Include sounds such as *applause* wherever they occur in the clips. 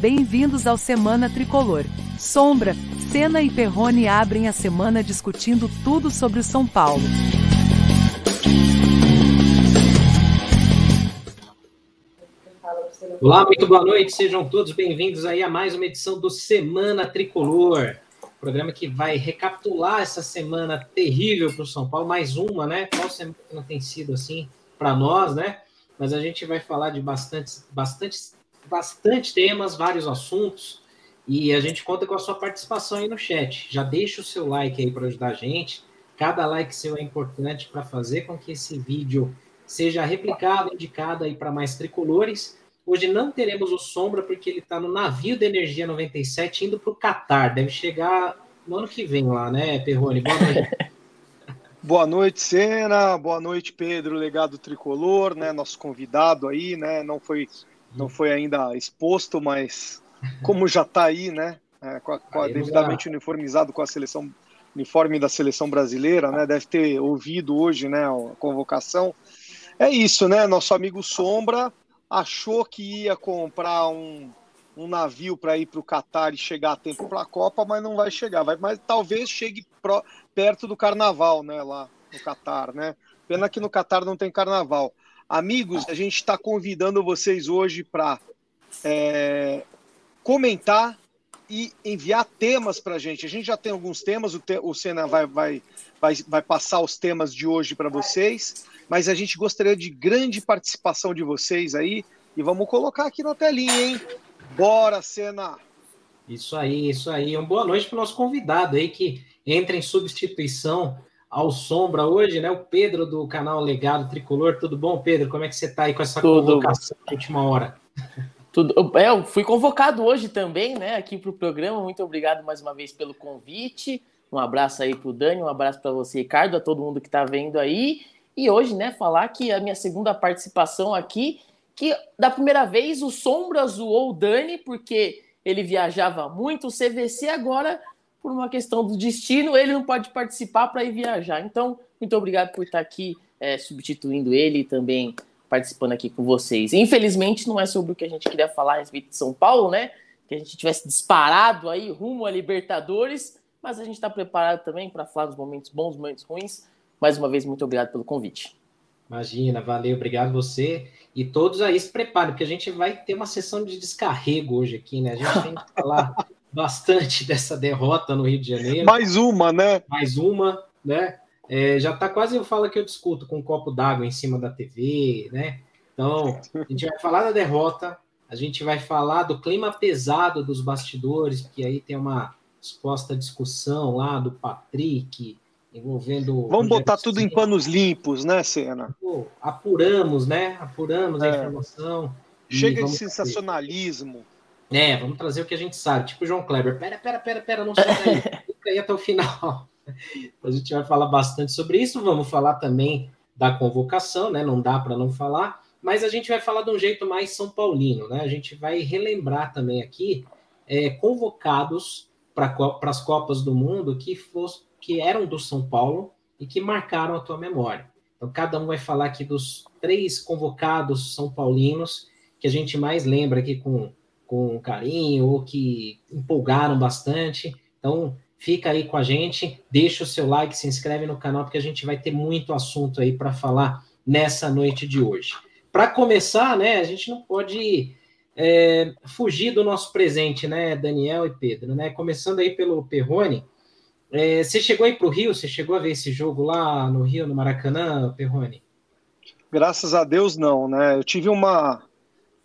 Bem-vindos ao Semana Tricolor. Sombra, Senna e Perrone abrem a semana discutindo tudo sobre o São Paulo. Olá, muito boa noite, sejam todos bem-vindos aí a mais uma edição do Semana Tricolor. Programa que vai recapitular essa semana terrível para o São Paulo, mais uma, né? Qual semana tem sido assim para nós, né? Mas a gente vai falar de bastante, bastante, bastante temas, vários assuntos, e a gente conta com a sua participação aí no chat. Já deixa o seu like aí para ajudar a gente. Cada like seu é importante para fazer com que esse vídeo seja replicado, indicado aí para mais tricolores. Hoje não teremos o Sombra, porque ele está no navio da Energia 97 indo para o Catar. Deve chegar no ano que vem lá, né, Perrone? Boa noite. *laughs* Boa noite, Sena. Boa noite, Pedro, legado tricolor, né? Nosso convidado aí, né? Não foi, não foi ainda exposto, mas como já está aí, né? É, com a, com a devidamente uniformizado com a seleção uniforme da seleção brasileira, né? Deve ter ouvido hoje, né? A convocação. É isso, né? Nosso amigo Sombra achou que ia comprar um, um navio para ir para o Catar e chegar a tempo para a Copa, mas não vai chegar. Vai, mas talvez chegue pro, perto do Carnaval, né? Lá no Catar, né? Pena que no Catar não tem Carnaval. Amigos, a gente está convidando vocês hoje para é, comentar e enviar temas para a gente. A gente já tem alguns temas, o, te, o Senna vai, vai, vai, vai passar os temas de hoje para vocês mas a gente gostaria de grande participação de vocês aí e vamos colocar aqui na telinha, hein? Bora, Cena! Isso aí, isso aí. Uma boa noite para o nosso convidado aí que entra em substituição ao Sombra hoje, né? O Pedro do canal Legado Tricolor. Tudo bom, Pedro? Como é que você está aí com essa Tudo. convocação na última hora? Tudo. É, eu fui convocado hoje também, né? Aqui para o programa. Muito obrigado mais uma vez pelo convite. Um abraço aí para o Dani, um abraço para você, Ricardo, a todo mundo que está vendo aí. E hoje, né, falar que a minha segunda participação aqui, que da primeira vez o Sombra zoou o Dani, porque ele viajava muito, o CVC agora, por uma questão do destino, ele não pode participar para ir viajar. Então, muito obrigado por estar aqui é, substituindo ele e também participando aqui com vocês. Infelizmente, não é sobre o que a gente queria falar a respeito de São Paulo, né? Que a gente tivesse disparado aí rumo a Libertadores, mas a gente está preparado também para falar dos momentos bons, momentos ruins. Mais uma vez, muito obrigado pelo convite. Imagina, valeu, obrigado você. E todos aí se preparem, porque a gente vai ter uma sessão de descarrego hoje aqui, né? A gente tem que falar bastante *laughs* dessa derrota no Rio de Janeiro. Mais uma, né? Mais uma, né? É, já tá quase eu falo que eu discuto com um copo d'água em cima da TV, né? Então, a gente vai falar da derrota, a gente vai falar do clima pesado dos bastidores, porque aí tem uma exposta discussão lá do Patrick, envolvendo. Vamos botar tudo em panos limpos, né, Senna? Pô, apuramos, né? Apuramos é. a informação. Chega de sensacionalismo. Trazer... É, vamos trazer o que a gente sabe. Tipo o João Kleber. Pera, pera, pera, pera, não sai daí. *laughs* Fica aí até o final. A gente vai falar bastante sobre isso. Vamos falar também da convocação, né? Não dá para não falar. Mas a gente vai falar de um jeito mais São Paulino, né? A gente vai relembrar também aqui é, convocados para as Copas do Mundo que fosse, que eram do São Paulo e que marcaram a tua memória. Então, cada um vai falar aqui dos três convocados são paulinos que a gente mais lembra aqui com, com carinho ou que empolgaram bastante. Então, fica aí com a gente, deixa o seu like, se inscreve no canal, porque a gente vai ter muito assunto aí para falar nessa noite de hoje. Para começar, né, a gente não pode é, fugir do nosso presente, né, Daniel e Pedro, né? Começando aí pelo Perrone. É, você chegou aí para o Rio? Você chegou a ver esse jogo lá no Rio, no Maracanã, Perrone? Graças a Deus não, né? Eu tive uma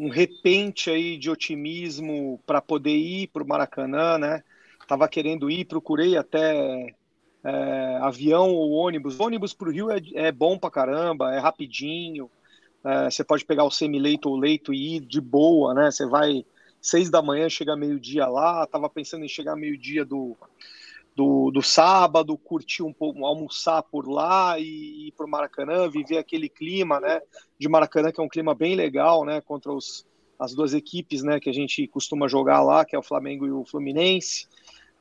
um repente aí de otimismo para poder ir para o Maracanã, né? Tava querendo ir, procurei até é, avião ou ônibus. ônibus para o Rio é, é, bom para caramba, é rapidinho. É, você pode pegar o semileito ou leito e ir de boa, né? Você vai seis da manhã, chega meio-dia lá. Tava pensando em chegar meio-dia do, do, do sábado, curtir um pouco, almoçar por lá e ir para o Maracanã, viver aquele clima, né, de Maracanã, que é um clima bem legal, né, contra os, as duas equipes, né, que a gente costuma jogar lá, que é o Flamengo e o Fluminense,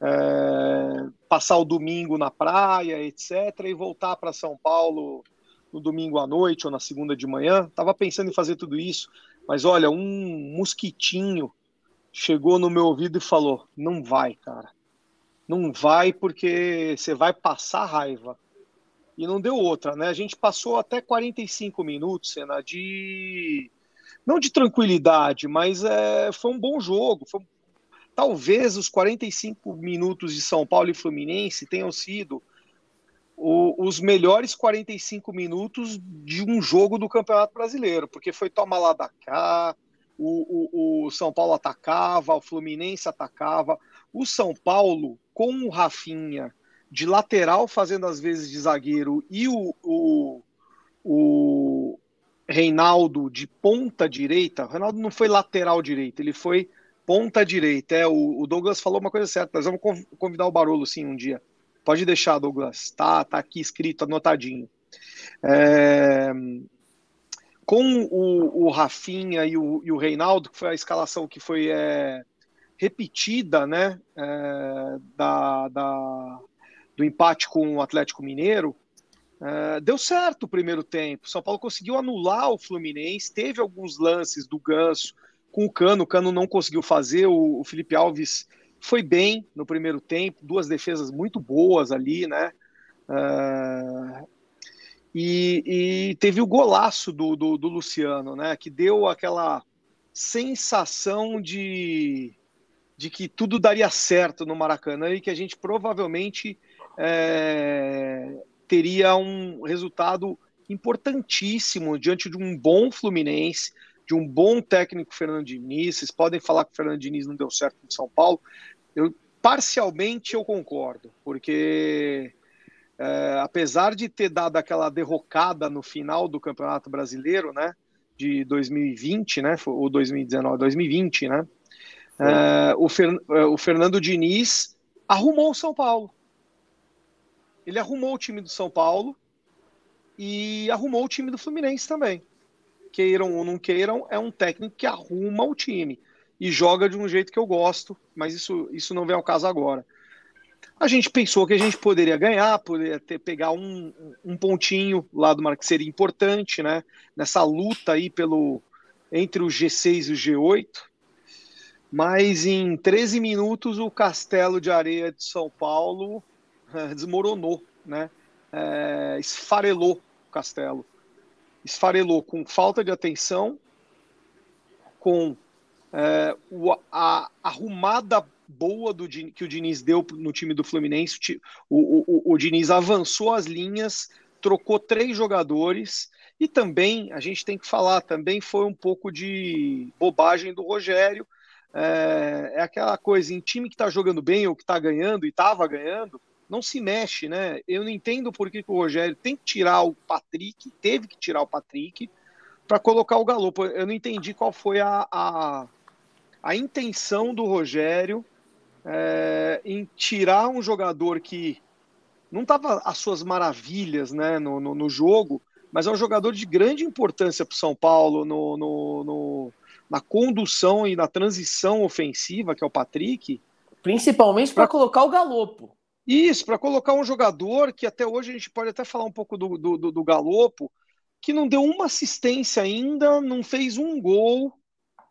é, passar o domingo na praia, etc, e voltar para São Paulo no domingo à noite ou na segunda de manhã. Tava pensando em fazer tudo isso, mas olha, um mosquitinho chegou no meu ouvido e falou: Não vai, cara. Não vai porque você vai passar raiva. E não deu outra, né? A gente passou até 45 minutos, cena de. Não de tranquilidade, mas é, foi um bom jogo. Foi... Talvez os 45 minutos de São Paulo e Fluminense tenham sido o, os melhores 45 minutos de um jogo do Campeonato Brasileiro, porque foi toma lá da cá, o, o, o, São Paulo atacava, o Fluminense atacava. O São Paulo, com o Rafinha de lateral fazendo as vezes de zagueiro e o, o, o Reinaldo de ponta direita, o Reinaldo não foi lateral direito, ele foi ponta direita. É, o, o Douglas falou uma coisa certa, nós vamos convidar o Barolo sim um dia. Pode deixar, Douglas. Tá, tá aqui escrito, anotadinho. É... Com o, o Rafinha e o, e o Reinaldo, que foi a escalação que foi é, repetida, né, é, da, da, do empate com o Atlético Mineiro, é, deu certo o primeiro tempo. São Paulo conseguiu anular o Fluminense, teve alguns lances do Ganso com o Cano, o Cano não conseguiu fazer, o, o Felipe Alves foi bem no primeiro tempo, duas defesas muito boas ali, né? Uh, e, e, teve o golaço do, do, do, Luciano, né? Que deu aquela sensação de, de que tudo daria certo no Maracanã e que a gente provavelmente é, teria um resultado importantíssimo diante de um bom Fluminense, de um bom técnico Fernando Diniz. Vocês podem falar que o Fernando Diniz não deu certo em São Paulo. Eu parcialmente eu concordo, porque é, apesar de ter dado aquela derrocada no final do Campeonato Brasileiro, né, de 2020, né, ou 2019, 2020, né, é, o, Fer, é, o Fernando Diniz arrumou o São Paulo. Ele arrumou o time do São Paulo e arrumou o time do Fluminense também queiram ou não queiram, é um técnico que arruma o time e joga de um jeito que eu gosto, mas isso, isso não vem ao caso agora. A gente pensou que a gente poderia ganhar, poderia ter, pegar um, um pontinho lá do mar que seria importante, né? Nessa luta aí pelo entre o G6 e o G8. Mas em 13 minutos o castelo de areia de São Paulo é, desmoronou, né? É, esfarelou o castelo esfarelou com falta de atenção, com é, o, a arrumada boa do, que o Diniz deu no time do Fluminense. O, o, o Diniz avançou as linhas, trocou três jogadores e também a gente tem que falar também foi um pouco de bobagem do Rogério. É, é aquela coisa em time que está jogando bem ou que está ganhando e estava ganhando, não se mexe, né? Eu não entendo por que, que o Rogério tem que tirar o Patrick, teve que tirar o Patrick para colocar o Galo. Eu não entendi qual foi a, a, a intenção do Rogério é, em tirar um jogador que não estava às suas maravilhas né, no, no, no, jogo, mas é um jogador de grande importância para São Paulo no, no, na condução e na transição ofensiva, que é o Patrick. Principalmente para colocar o Galopo. Isso, para colocar um jogador que até hoje a gente pode até falar um pouco do, do, do, Galopo, que não deu uma assistência ainda, não fez um gol,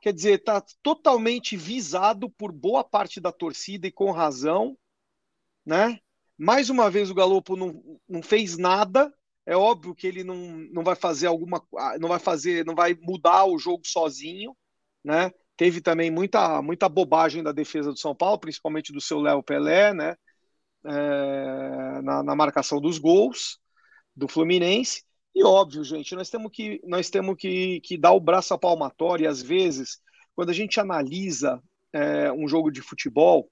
quer dizer, está totalmente visado por boa parte da torcida e com razão, né? Mais uma vez o Galopo não, não fez nada. É óbvio que ele não, não vai fazer alguma, não vai fazer, não vai mudar o jogo sozinho, né? Teve também muita, muita bobagem da defesa do São Paulo, principalmente do seu Léo Pelé, né? é, na, na, marcação dos gols do Fluminense. E óbvio, gente, nós temos que, nós temos que, que dar o braço à palmatória. E às vezes, quando a gente analisa é, um jogo de futebol,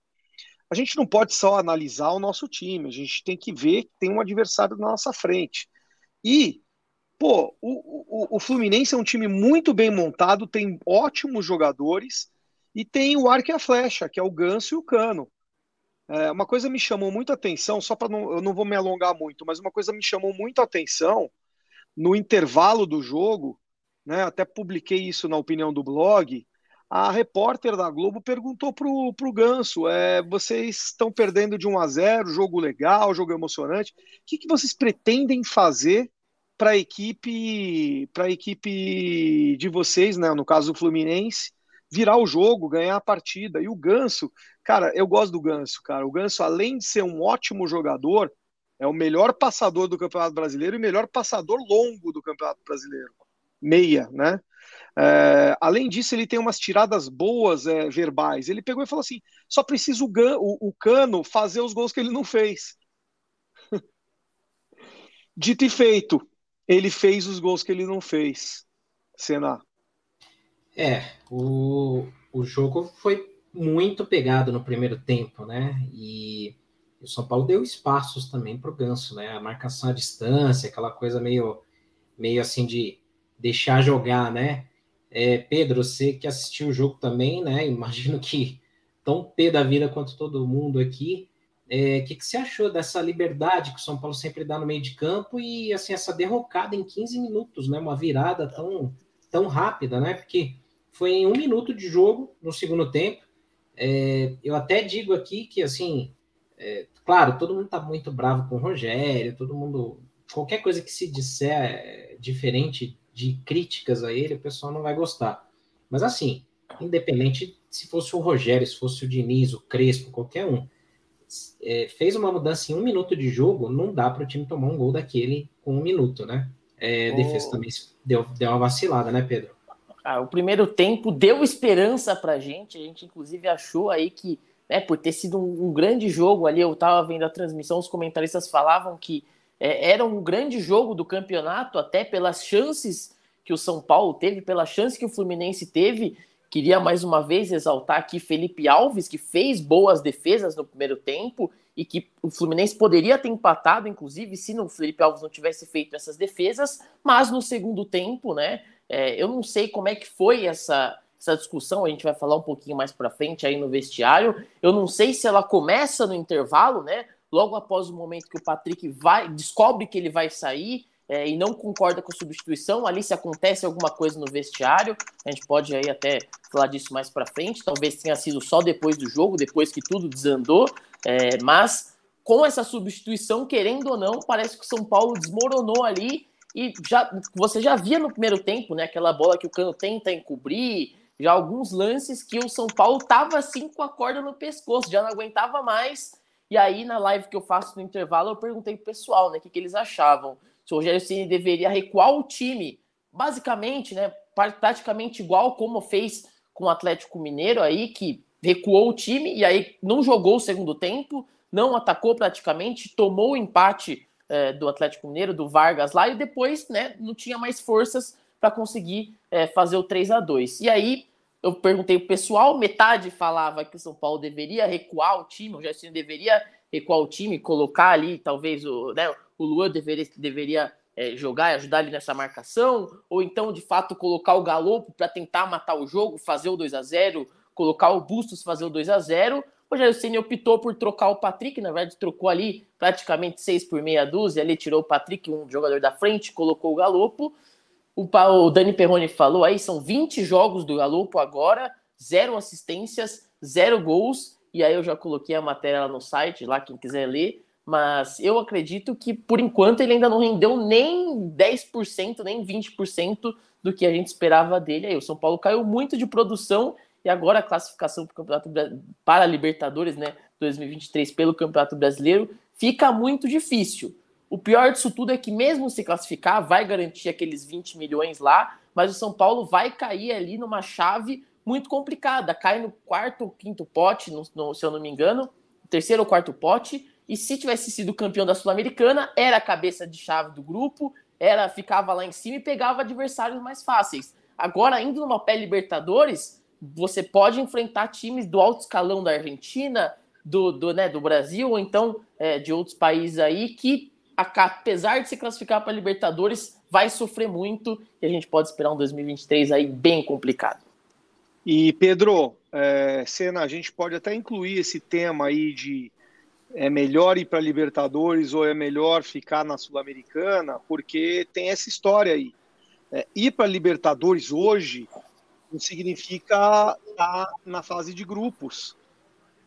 a gente não pode só analisar o nosso time, a gente tem que ver que tem um adversário na nossa frente. E, pô, o, o, o Fluminense é um time muito bem montado, tem ótimos jogadores e tem o arco e a flecha, que é o Ganso e o Cano. É, uma coisa me chamou muito a atenção, só para não, eu não vou me alongar muito, mas uma coisa me chamou muito a atenção no intervalo do jogo, né, até publiquei isso na opinião do blog. A repórter da Globo perguntou para o Ganso: é, vocês estão perdendo de 1 a 0, jogo legal, jogo emocionante. O que, que vocês pretendem fazer para a equipe, equipe de vocês, né, no caso do Fluminense, virar o jogo, ganhar a partida. E o Ganso, cara, eu gosto do Ganso, cara. O Ganso, além de ser um ótimo jogador, é o melhor passador do Campeonato Brasileiro e o melhor passador longo do Campeonato Brasileiro. Meia, né? É, além disso, ele tem umas tiradas boas é, verbais. Ele pegou e falou assim: só precisa o, o, o Cano fazer os gols que ele não fez. *laughs* Dito e feito, ele fez os gols que ele não fez. Senna. É, o, o jogo foi muito pegado no primeiro tempo, né? E o São Paulo deu espaços também para o Ganso, né? A marcação à distância, aquela coisa meio, meio assim de deixar jogar, né? É, Pedro, você que assistiu o jogo também, né? *laughs* Imagino que tão pé da vida quanto todo mundo aqui. O é, que, que você achou dessa liberdade que o São Paulo sempre dá no meio de campo e assim essa derrocada em 15 minutos, né? Uma virada tão, tão rápida, né? Porque foi em um minuto de jogo no segundo tempo. É, eu até digo aqui que assim, é, claro, todo mundo está muito bravo com o Rogério, todo mundo. Qualquer coisa que se disser diferente de críticas a ele, o pessoal não vai gostar. Mas assim, independente se fosse o Rogério, se fosse o Diniz, o Crespo, qualquer um é, fez uma mudança em um minuto de jogo, não dá para o time tomar um gol daquele com um minuto, né? É, oh. Defesa também deu, deu uma vacilada, né, Pedro? Ah, o primeiro tempo deu esperança para gente. A gente, inclusive, achou aí que, né, por ter sido um, um grande jogo ali, eu estava vendo a transmissão, os comentaristas falavam que é, era um grande jogo do campeonato, até pelas chances que o São Paulo teve, pela chance que o Fluminense teve Queria mais uma vez exaltar aqui Felipe Alves, que fez boas defesas no primeiro tempo e que o Fluminense poderia ter empatado, inclusive, se o Felipe Alves não tivesse feito essas defesas, mas no segundo tempo, né? É, eu não sei como é que foi essa, essa discussão, a gente vai falar um pouquinho mais para frente aí no vestiário. Eu não sei se ela começa no intervalo, né? Logo após o momento que o Patrick vai descobre que ele vai sair é, e não concorda com a substituição, ali se acontece alguma coisa no vestiário, a gente pode aí até falar disso mais para frente, talvez tenha sido só depois do jogo, depois que tudo desandou, é, mas com essa substituição, querendo ou não, parece que o São Paulo desmoronou ali e já você já via no primeiro tempo, né, aquela bola que o Cano tenta encobrir, já alguns lances que o São Paulo tava assim com a corda no pescoço, já não aguentava mais. E aí na live que eu faço no intervalo, eu perguntei pro pessoal, né, o que, que eles achavam se o Rogério Ceni deveria recuar o time, basicamente, né, praticamente igual como fez com o Atlético Mineiro aí, que recuou o time e aí não jogou o segundo tempo, não atacou praticamente, tomou o empate é, do Atlético Mineiro, do Vargas lá, e depois né, não tinha mais forças para conseguir é, fazer o 3 a 2 E aí eu perguntei pro pessoal, metade falava que o São Paulo deveria recuar o time, o Gerson deveria recuar o time, colocar ali talvez o, né, o Luan deveria, deveria é, jogar e ajudar ele nessa marcação, ou então de fato colocar o Galopo para tentar matar o jogo, fazer o 2 a 0 colocar o Bustos fazer o 2 a 0 o Rogério Ceni optou por trocar o Patrick, na verdade trocou ali praticamente 6 por meia dúzia, ali tirou o Patrick, um jogador da frente, colocou o Galopo. O, o Dani Perrone falou aí, são 20 jogos do Galopo agora, zero assistências, zero gols, e aí eu já coloquei a matéria lá no site, lá quem quiser ler, mas eu acredito que por enquanto ele ainda não rendeu nem 10%, nem 20% do que a gente esperava dele. Aí o São Paulo caiu muito de produção e agora a classificação para o Campeonato para a Libertadores, né, 2023 pelo Campeonato Brasileiro fica muito difícil. O pior disso tudo é que mesmo se classificar, vai garantir aqueles 20 milhões lá, mas o São Paulo vai cair ali numa chave muito complicada. Cai no quarto ou quinto pote, no, no, se eu não me engano, terceiro ou quarto pote, e se tivesse sido campeão da Sul-Americana, era a cabeça de chave do grupo, era ficava lá em cima e pegava adversários mais fáceis. Agora, indo numa pé Libertadores, você pode enfrentar times do alto escalão da Argentina, do, do, né, do Brasil, ou então é, de outros países aí, que apesar de se classificar para Libertadores, vai sofrer muito e a gente pode esperar um 2023 aí bem complicado. E Pedro, é, Senna, a gente pode até incluir esse tema aí de é melhor ir para Libertadores ou é melhor ficar na Sul-Americana, porque tem essa história aí. É, ir para Libertadores hoje não significa estar na fase de grupos.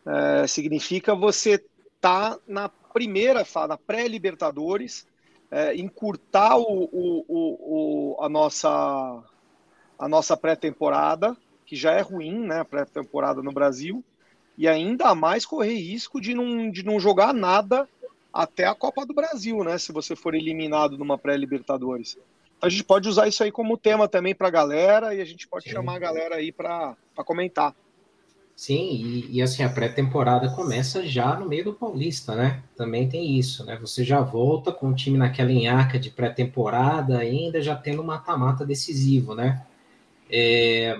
É, significa você estar tá na primeira fase, na pré-Libertadores, é, encurtar o, o, o, a nossa, a nossa pré-temporada que já é ruim, né, pré-temporada no Brasil, e ainda mais correr risco de não, de não jogar nada até a Copa do Brasil, né, se você for eliminado numa pré-Libertadores. Então, a gente pode usar isso aí como tema também para a galera e a gente pode Sim. chamar a galera aí para comentar. Sim, e, e, assim, a pré-temporada começa já no meio do Paulista, né? Também tem isso, né? Você já volta com o time naquela enhaca de pré-temporada, ainda já tendo um mata-mata decisivo, né? É,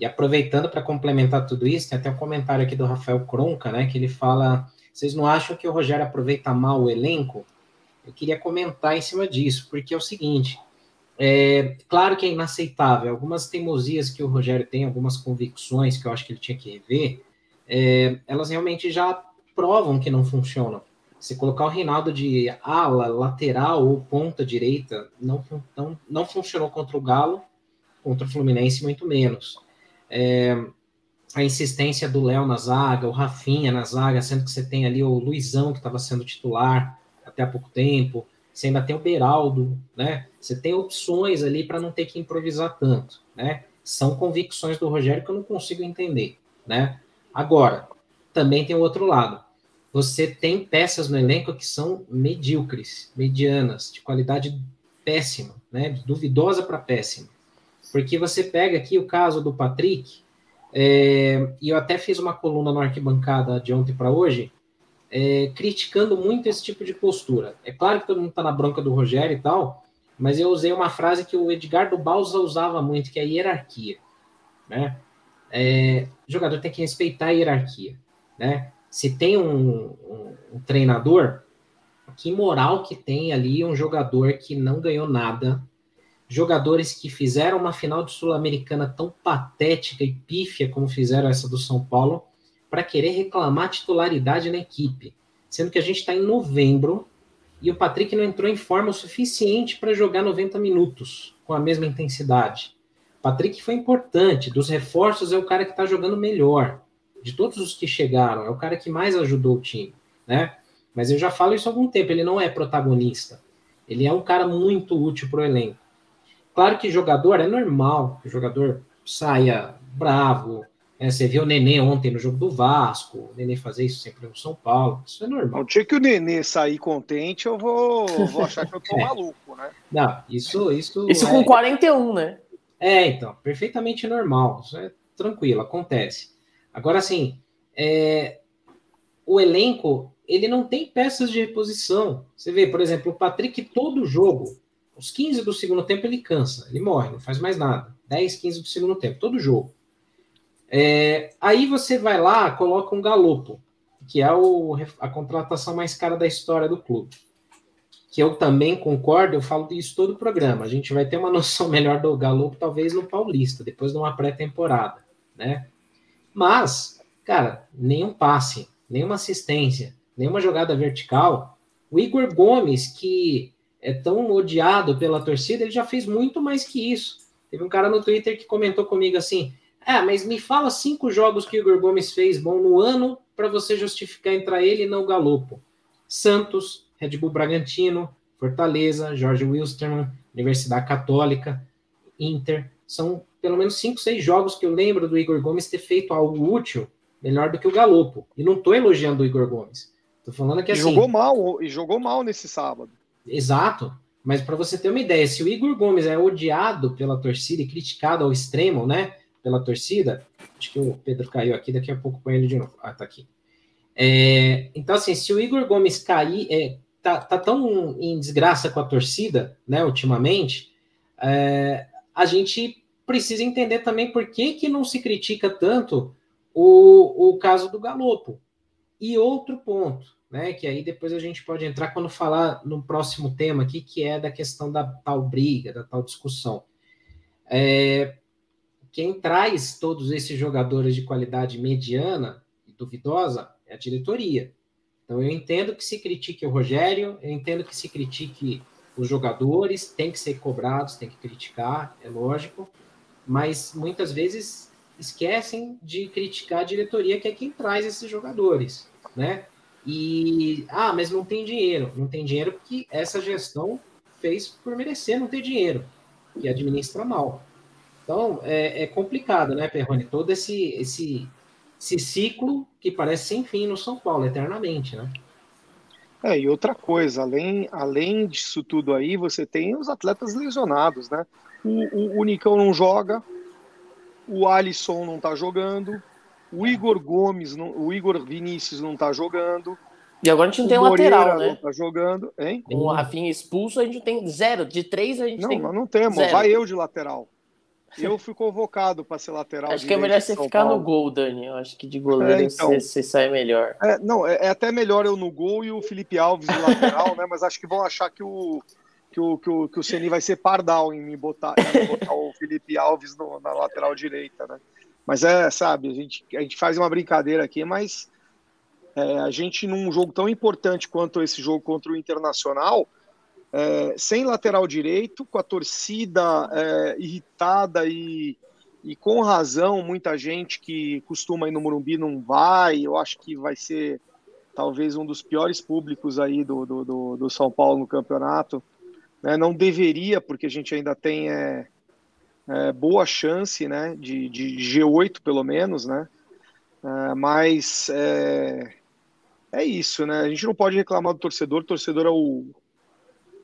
e aproveitando para complementar tudo isso, tem até um comentário aqui do Rafael Cronca, né? Que ele fala: vocês não acham que o Rogério aproveita mal o elenco? Eu queria comentar em cima disso, porque é o seguinte. É, claro que é inaceitável. Algumas teimosias que o Rogério tem, algumas convicções que eu acho que ele tinha que rever, é, elas realmente já provam que não funcionam. Se colocar o Reinaldo de ala, lateral ou ponta direita, não, não, não funcionou contra o Galo, contra o Fluminense, muito menos. É, a insistência do Léo na zaga, o Rafinha na zaga, sendo que você tem ali o Luizão, que estava sendo titular até há pouco tempo, você ainda tem o Beraldo, né? Você tem opções ali para não ter que improvisar tanto, né? São convicções do Rogério que eu não consigo entender, né? Agora, também tem o outro lado. Você tem peças no elenco que são medíocres, medianas, de qualidade péssima, né? Duvidosa para péssima. Porque você pega aqui o caso do Patrick, é, e eu até fiz uma coluna no arquibancada de ontem para hoje, é, criticando muito esse tipo de postura. É claro que todo mundo está na bronca do Rogério e tal, mas eu usei uma frase que o Edgardo Balsa usava muito, que é hierarquia. Né? É, o jogador tem que respeitar a hierarquia. Né? Se tem um, um, um treinador, que moral que tem ali um jogador que não ganhou nada, jogadores que fizeram uma final de Sul-Americana tão patética e pífia como fizeram essa do São Paulo, para querer reclamar titularidade na equipe, sendo que a gente está em novembro e o Patrick não entrou em forma o suficiente para jogar 90 minutos com a mesma intensidade. Patrick foi importante, dos reforços é o cara que está jogando melhor. De todos os que chegaram, é o cara que mais ajudou o time, né? Mas eu já falo isso há algum tempo, ele não é protagonista. Ele é um cara muito útil para o elenco. Claro que jogador é normal, que o jogador saia bravo, é, você viu o Nenê ontem no jogo do Vasco, o Nenê fazer isso sempre no São Paulo, isso é normal. Não tinha que o Nenê sair contente, eu vou, vou achar que eu tô *laughs* é. maluco, né? Não, isso. Isso, isso é... com 41, né? É, então, perfeitamente normal, isso é tranquilo, acontece. Agora, assim, é... o elenco, ele não tem peças de reposição. Você vê, por exemplo, o Patrick, todo jogo, os 15 do segundo tempo, ele cansa, ele morre, não faz mais nada. 10, 15 do segundo tempo, todo jogo. É, aí você vai lá, coloca um galopo, que é o, a contratação mais cara da história do clube. Que eu também concordo, eu falo isso todo o programa. A gente vai ter uma *laughs* noção melhor do galopo, talvez no Paulista, depois de uma pré-temporada, né? Mas, cara, nenhum passe, nenhuma assistência, nenhuma jogada vertical. O Igor Gomes, que é tão odiado pela torcida, ele já fez muito mais que isso. Teve um cara no Twitter que comentou comigo assim: é, mas me fala cinco jogos que o Igor Gomes fez bom no ano para você justificar entrar ele e não o Galopo. Santos, Red Bull Bragantino, Fortaleza, Jorge Wilstermann, Universidade Católica, Inter. São pelo menos cinco, seis jogos que eu lembro do Igor Gomes ter feito algo útil melhor do que o Galopo. E não estou elogiando o Igor Gomes. Tô falando que assim. Jogou mal, e jogou mal nesse sábado. Exato. Mas para você ter uma ideia, se o Igor Gomes é odiado pela torcida e criticado ao extremo, né? pela torcida. Acho que o Pedro caiu aqui, daqui a pouco põe ele de novo. Ah, tá aqui. É, então, assim, se o Igor Gomes cair, é, tá, tá tão em desgraça com a torcida, né, ultimamente, é, a gente precisa entender também por que, que não se critica tanto o, o caso do Galopo. E outro ponto, né, que aí depois a gente pode entrar quando falar no próximo tema aqui, que é da questão da tal briga, da tal discussão. É, quem traz todos esses jogadores de qualidade mediana e duvidosa é a diretoria. Então eu entendo que se critique o Rogério, eu entendo que se critique os jogadores, tem que ser cobrados, tem que criticar, é lógico, mas muitas vezes esquecem de criticar a diretoria, que é quem traz esses jogadores, né? E ah, mas não tem dinheiro, não tem dinheiro porque essa gestão fez por merecer não ter dinheiro e administra mal. Então é, é complicado, né, Perrone? Todo esse, esse, esse ciclo que parece sem fim no São Paulo, eternamente, né? É, e outra coisa, além, além disso tudo aí, você tem os atletas lesionados, né? O, o, o Nicão não joga, o Alisson não tá jogando, o Igor Gomes, não, o Igor Vinícius não tá jogando. E agora a gente não tem lateral, né? Não tá jogando, hein? Com o Rafinha expulso, a gente tem zero. De três, a gente não, tem. Não, não temos. Zero. Vai eu de lateral. Eu fui convocado para ser lateral. Acho que é melhor você ficar Paulo. no gol, Dani. Eu acho que de goleiro é, então, você, você, sai melhor. É, não, é, é, até melhor eu no gol e o Felipe Alves de lateral, *laughs* né? Mas acho que vão achar que o que o, que o, que o Ceni vai ser pardal em me botar, em botar o Felipe Alves no, na lateral direita, né? Mas é, sabe, a gente, a gente faz uma brincadeira aqui, mas é, a gente num jogo tão importante quanto esse jogo contra o Internacional, é, sem lateral direito, com a torcida é, irritada e, e com razão, muita gente que costuma ir no Morumbi não vai. Eu acho que vai ser talvez um dos piores públicos aí do, do, do, do São Paulo no campeonato. Né? Não deveria, porque a gente ainda tem é, boa chance né? de, de G8, pelo menos, né? É, mas é, é isso, né? A gente não pode reclamar do torcedor, o torcedor é o,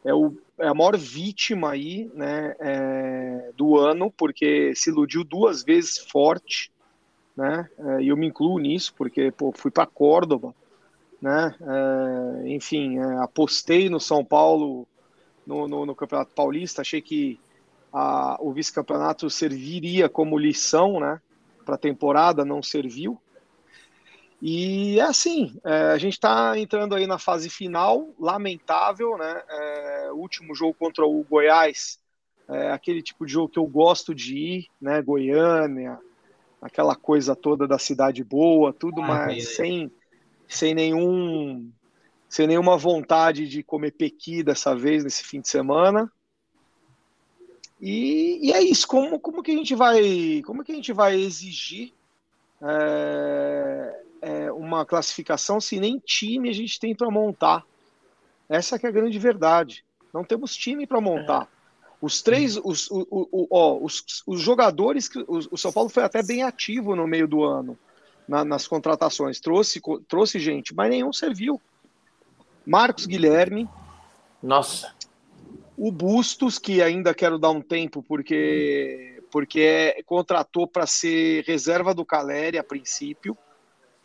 é, o, é a maior vítima aí, né, é, do ano, porque se iludiu duas vezes forte, né, é, e eu me incluo nisso, porque, pô, fui para Córdoba, né, é, enfim, é, apostei no São Paulo no, no, no Campeonato Paulista, achei que a, o vice-campeonato serviria como lição, né, para a temporada, não serviu, e é assim, é, a gente está entrando aí na fase final, lamentável, né? É, o último jogo contra o Goiás, é aquele tipo de jogo que eu gosto de ir, né? Goiânia, aquela coisa toda da cidade boa, tudo, ah, mas sem, sem nenhum sem nenhuma vontade de comer pequi dessa vez nesse fim de semana. E, e é isso. Como, como que a gente vai como que a gente vai exigir é, é, uma classificação se nem time a gente tem para montar. Essa que é a grande verdade. Não temos time para montar. É. Os três, os, o, o, ó, os, os jogadores, que, o, o, São Paulo foi até bem ativo no meio do ano na, nas contratações, trouxe, trouxe gente, mas nenhum serviu. Marcos Guilherme. Nossa. O Bustos, que ainda quero dar um tempo, porque, porque é, contratou para ser reserva do Caleri a princípio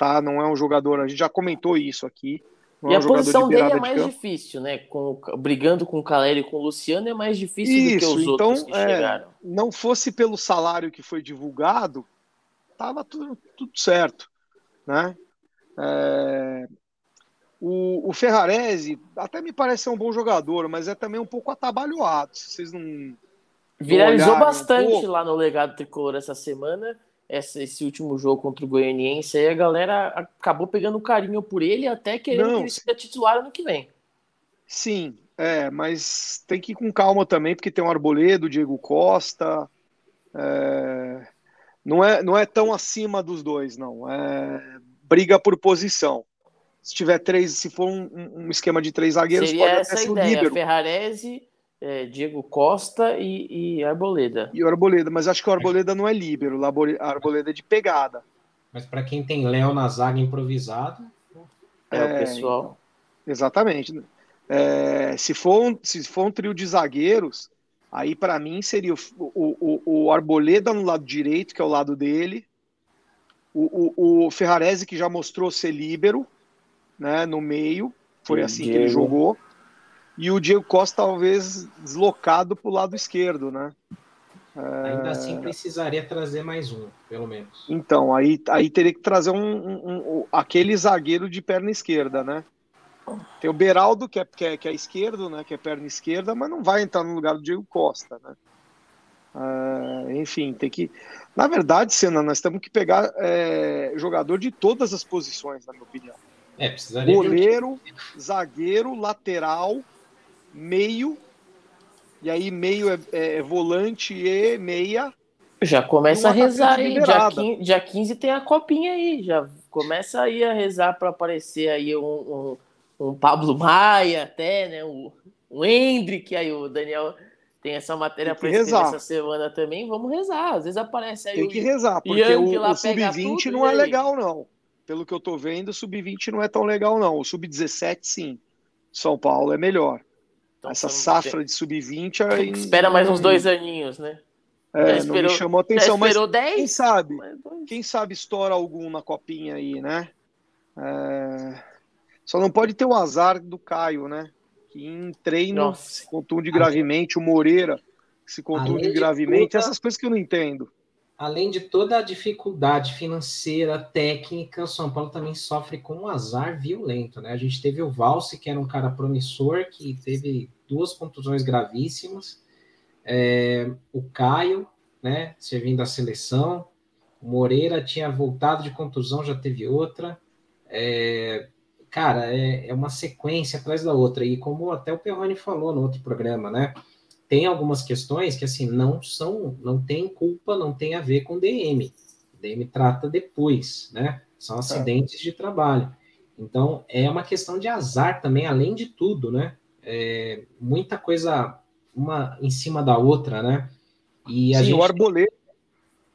tá? Não é um jogador, a gente já comentou isso aqui. e é a posição de dele é mais de difícil, né? Com, brigando com o Caleri e com o Luciano é mais difícil isso, do que os então, outros que é, chegaram. Não fosse pelo salário que foi divulgado, tava tudo, tudo certo, né? É, o, o Ferrarese até me parece ser um bom jogador, mas é também um pouco atabalhoado. Se vocês não. Viralizou bastante um lá no legado tricolor essa semana essa, esse último jogo contra o Goianiense, aí a galera acabou pegando carinho por ele até querendo Não, que ele seja titular ano que vem. Sim, é, mas tem que ir com calma também, porque tem o Arboledo, o Diego Costa. É, não, é, não é tão acima dos dois, não. É briga por posição. Se tiver três, se for um, um esquema de três zagueiros, Seria pode essa até ser ideia, o líbero. Ferrarese, é, Diego Costa e, e, Arboleda. E o Arboleda, mas acho que o Arboleda não é líbero, a Arboleda é de pegada. Mas para quem tem Léo na zaga improvisado. É, é o pessoal. Então, exatamente. É, se, for um, se for um trio de zagueiros, aí para mim seria o, o, o, Arboleda no lado direito, que é o lado dele, o, o, o Ferrarese, que já mostrou ser líbero, né, no meio, foi assim Diego. que ele jogou e o Diego Costa talvez deslocado para o lado esquerdo, né? Ainda é... assim precisaria trazer mais um, pelo menos. Então, aí, aí teria que trazer um, um, um, aquele zagueiro de perna esquerda, né? Tem o Beraldo, que é, que, é, que é esquerdo, né? Que é perna esquerda, mas não vai entrar no lugar do Diego Costa, né? É, enfim, tem que. Na verdade, Senna, nós temos que pegar é, jogador de todas as posições, na minha opinião. É, precisaria Goleiro, de... zagueiro, lateral, meio, e aí meio é, é, é volante e meia. Já começa a rezar aí, dia 15, dia 15 tem a copinha aí, já começa aí a rezar para aparecer aí um, um, um, Pablo Maia até, né, um, um Hendrick, aí o Daniel Tem essa matéria para essa semana também. Vamos rezar. Às vezes aparece aí. Tem que rezar, porque o, o sub-20 não é legal, não. Pelo que eu tô vendo, o sub-20 não é tão legal, não. O sub-17, sim. São Paulo é melhor. Então, essa safra tem... de sub-20. Aí... Espera mais uns dois aninhos, né? É, esperou, não me chamou atenção, mas 10, quem sabe? Quem sabe estoura algum na copinha aí, né? É... Só não pode ter o azar do Caio, né? que em treino Nossa. se contunde gravemente, o Moreira se contunde gravemente, toda, essas coisas que eu não entendo. Além de toda a dificuldade financeira, técnica, o São Paulo também sofre com um azar violento, né? A gente teve o Valse, que era um cara promissor, que teve duas contusões gravíssimas, é, o Caio, né, servindo a seleção, o Moreira tinha voltado de contusão, já teve outra, é, cara, é, é uma sequência atrás da outra. E como até o Perrone falou no outro programa, né? Tem algumas questões que assim não são, não tem culpa, não tem a ver com DM. O DM trata depois, né? São acidentes de trabalho. Então é uma questão de azar também, além de tudo, né? É, muita coisa uma em cima da outra, né? E a Sim, gente... o Arboleda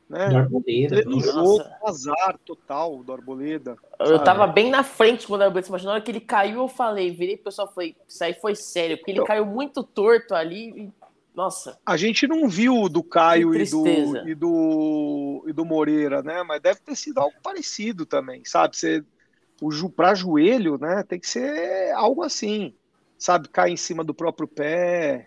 né? Do Arboleda. No jogo, azar total do Arboleda. Eu sabe? tava bem na frente quando o Arboleda, mas na hora que ele caiu, eu falei, virei pro pessoal, falei, isso aí foi sério, porque ele eu... caiu muito torto ali. Nossa. A gente não viu do Caio e do, e do, e do Moreira, né? Mas deve ter sido algo parecido também, sabe? Você, o Ju, pra joelho, né? Tem que ser algo assim, sabe? Cair em cima do próprio pé.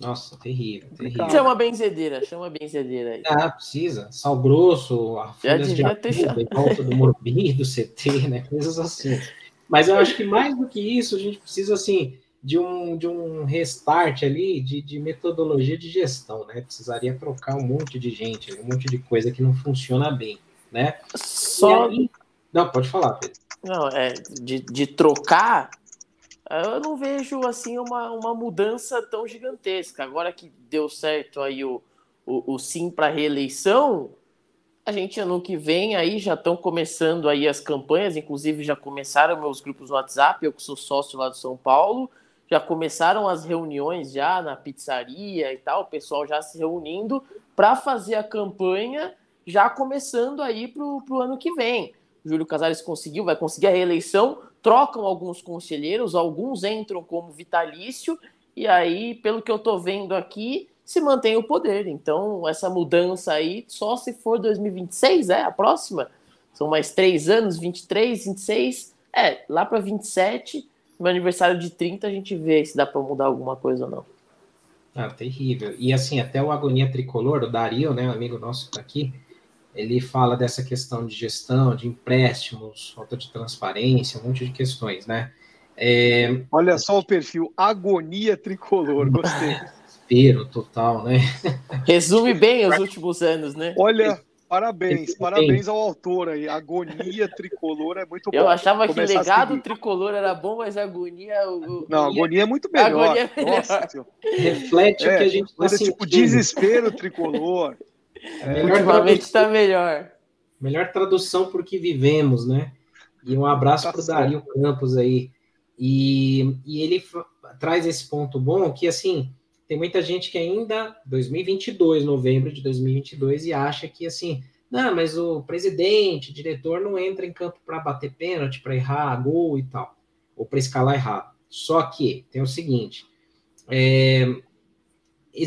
Nossa, terrível, terrível. Chama a benzedeira, chama a benzedeira aí. Ah, precisa. Sal grosso, a folhas de acuda, em volta do Morbi, do CT, né? Coisas assim. Mas eu acho que mais do que isso, a gente precisa, assim, de um, de um restart ali de, de metodologia de gestão, né? Precisaria trocar um monte de gente, um monte de coisa que não funciona bem, né? Só... Aí... Não, pode falar, Pedro. Não, é, de, de trocar eu não vejo assim uma, uma mudança tão gigantesca. Agora que deu certo aí o, o, o sim para reeleição, a gente ano que vem aí já estão começando aí as campanhas, inclusive já começaram meus grupos no WhatsApp, eu que sou sócio lá do São Paulo, já começaram as reuniões já na pizzaria e tal, o pessoal já se reunindo para fazer a campanha, já começando aí para o ano que vem. Júlio Casares conseguiu, vai conseguir a reeleição, trocam alguns conselheiros, alguns entram como vitalício, e aí, pelo que eu estou vendo aqui, se mantém o poder. Então, essa mudança aí, só se for 2026, é a próxima. São mais três anos, 23, 26. É, lá para 27, no aniversário de 30, a gente vê se dá para mudar alguma coisa ou não. Ah, terrível. E assim, até o Agonia Tricolor, o Dario, né, um amigo nosso que tá aqui, ele fala dessa questão de gestão, de empréstimos, falta de transparência, um monte de questões, né? É... Olha só o perfil, agonia tricolor, gostei. *laughs* Desespero total, né? Resume *laughs* bem os últimos anos, né? Olha, parabéns, parabéns ao autor aí. Agonia tricolor é muito bom. Eu achava que legado tricolor era bom, mas agonia. O... Não, agonia é muito melhor. Agonia é melhor. Nossa, Reflete é, o que a gente tá Tipo, desespero tricolor. É, Ultimamente está melhor. Melhor tradução por que vivemos, né? E um abraço tá para o Dario Campos aí. E, e ele traz esse ponto bom que, assim, tem muita gente que ainda, 2022, novembro de 2022, e acha que, assim, não, mas o presidente, diretor não entra em campo para bater pênalti, para errar gol e tal, ou para escalar errado. Só que tem o seguinte, é,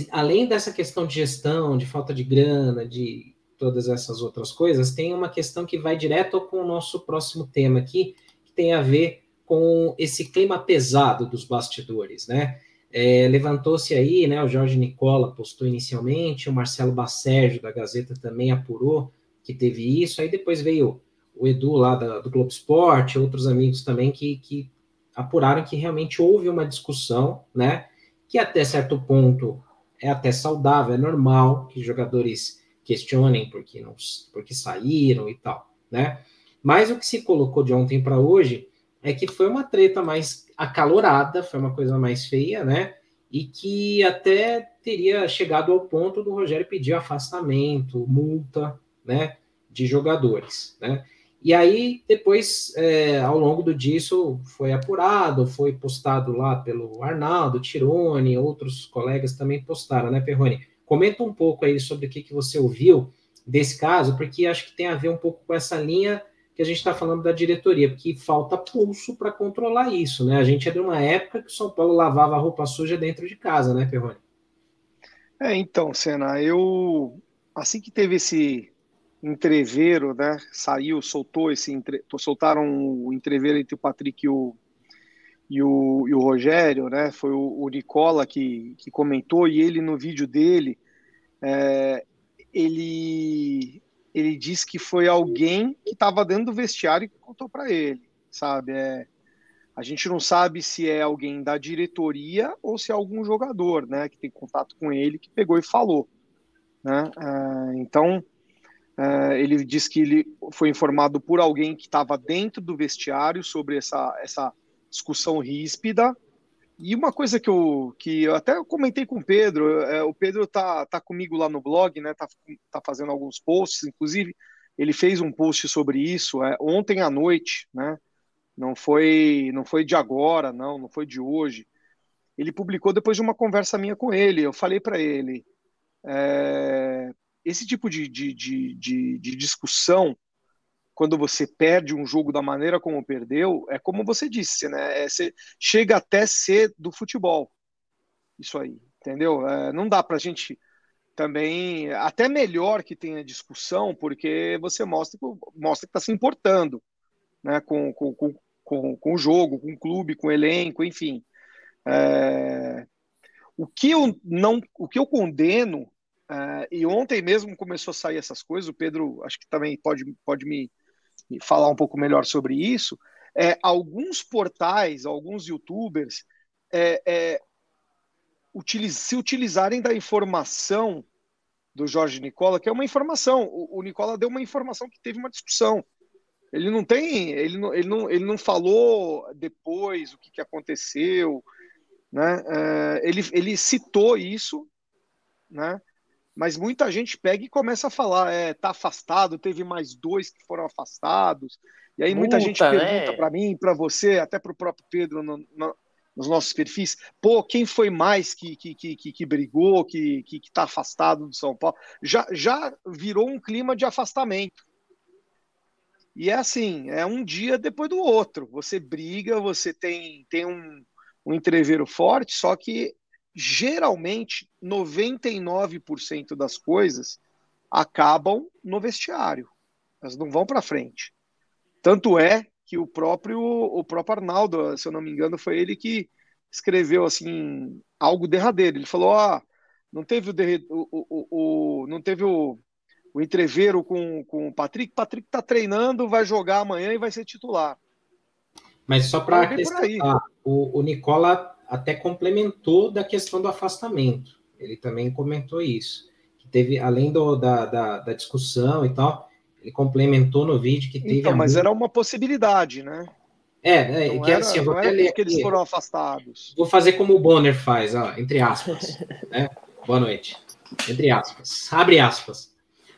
além dessa questão de gestão, de falta de grana, de todas essas outras coisas, tem uma questão que vai direto com o nosso próximo tema aqui, que tem a ver com esse clima pesado dos bastidores, né? É, Levantou-se aí, né? O Jorge Nicola postou inicialmente, o Marcelo Bassérgio da Gazeta também apurou que teve isso, aí depois veio o Edu lá da, do Globo Esporte, outros amigos também que, que apuraram que realmente houve uma discussão, né? Que até certo ponto é até saudável, é normal que jogadores questionem porque não porque saíram e tal, né? Mas o que se colocou de ontem para hoje é que foi uma treta mais acalorada, foi uma coisa mais feia, né? E que até teria chegado ao ponto do Rogério pedir afastamento, multa, né, de jogadores, né? E aí, depois, é, ao longo disso, foi apurado, foi postado lá pelo Arnaldo, Tirone, outros colegas também postaram, né, Perrone? Comenta um pouco aí sobre o que, que você ouviu desse caso, porque acho que tem a ver um pouco com essa linha que a gente está falando da diretoria, porque falta pulso para controlar isso, né? A gente é de uma época que o São Paulo lavava a roupa suja dentro de casa, né, Perrone? É, então, Senna, eu assim que teve esse entreveiro, né? Saiu, soltou esse entre... soltaram o entreveiro entre o Patrick e o, e o, e o Rogério, né? Foi o, o, Nicola que, que comentou e ele no vídeo dele é, ele ele disse que foi alguém que estava dentro do vestiário que contou para ele, sabe? É, a gente não sabe se é alguém da diretoria ou se é algum jogador, né? Que tem contato com ele que pegou e falou, né? É, então Uh, ele disse que ele foi informado por alguém que estava dentro do vestiário sobre essa, essa discussão ríspida. E uma coisa que eu, que eu até comentei com o Pedro, é, o Pedro tá, tá comigo lá no blog, né? Tá, tá fazendo alguns posts, inclusive ele fez um post sobre isso é, ontem à noite, né? Não foi, não foi de agora, não, não foi de hoje. Ele publicou depois de uma conversa minha com ele. Eu falei para ele, é, esse tipo de, de, de, de, de discussão, quando você perde um jogo da maneira como perdeu, é como você disse, né? É, você chega até ser do futebol. Isso aí, entendeu? É, não dá para a gente também. Até melhor que tenha discussão, porque você mostra, mostra que está se importando né? com, com, com, com, com o jogo, com o clube, com o elenco, enfim. É, o que eu não, o que eu condeno Uh, e ontem mesmo começou a sair essas coisas, o Pedro acho que também pode, pode me, me falar um pouco melhor sobre isso. É, alguns portais, alguns youtubers é, é, utiliz, se utilizarem da informação do Jorge Nicola, que é uma informação. O, o, Nicola deu uma informação que teve uma discussão. Ele não tem, ele não, ele não, ele não falou depois o que, que aconteceu, né? É, ele, ele citou isso, né? Mas muita gente pega e começa a falar, é, tá afastado, teve mais dois que foram afastados, e aí muita gente pergunta né? para mim, para você, até para o próprio Pedro no, no, nos nossos perfis, pô, quem foi mais que, que, que, que brigou, que, que, que tá afastado do São Paulo? Já, já virou um clima de afastamento. E é assim, é um dia depois do outro. Você briga, você tem, tem um, um entreveiro forte, só que geralmente 99% das coisas acabam no vestiário. Elas não vão para frente. Tanto é que o próprio o próprio Arnaldo, se eu não me engano, foi ele que escreveu assim algo derradeiro. Ele falou: "Ah, não teve o, o, o, o não teve o, o entreveiro com, com o Patrick. Patrick está treinando, vai jogar amanhã e vai ser titular. Mas só para acrescentar, o, o Nicola até complementou da questão do afastamento. Ele também comentou isso. Que teve, além do, da, da, da discussão e tal, ele complementou no vídeo que teve. Então, mas era uma possibilidade, né? É, é que era, assim, eu vou até ler que eles foram afastados. Vou fazer como o Bonner faz, ó, entre aspas. *laughs* né? Boa noite. Entre aspas. Abre aspas.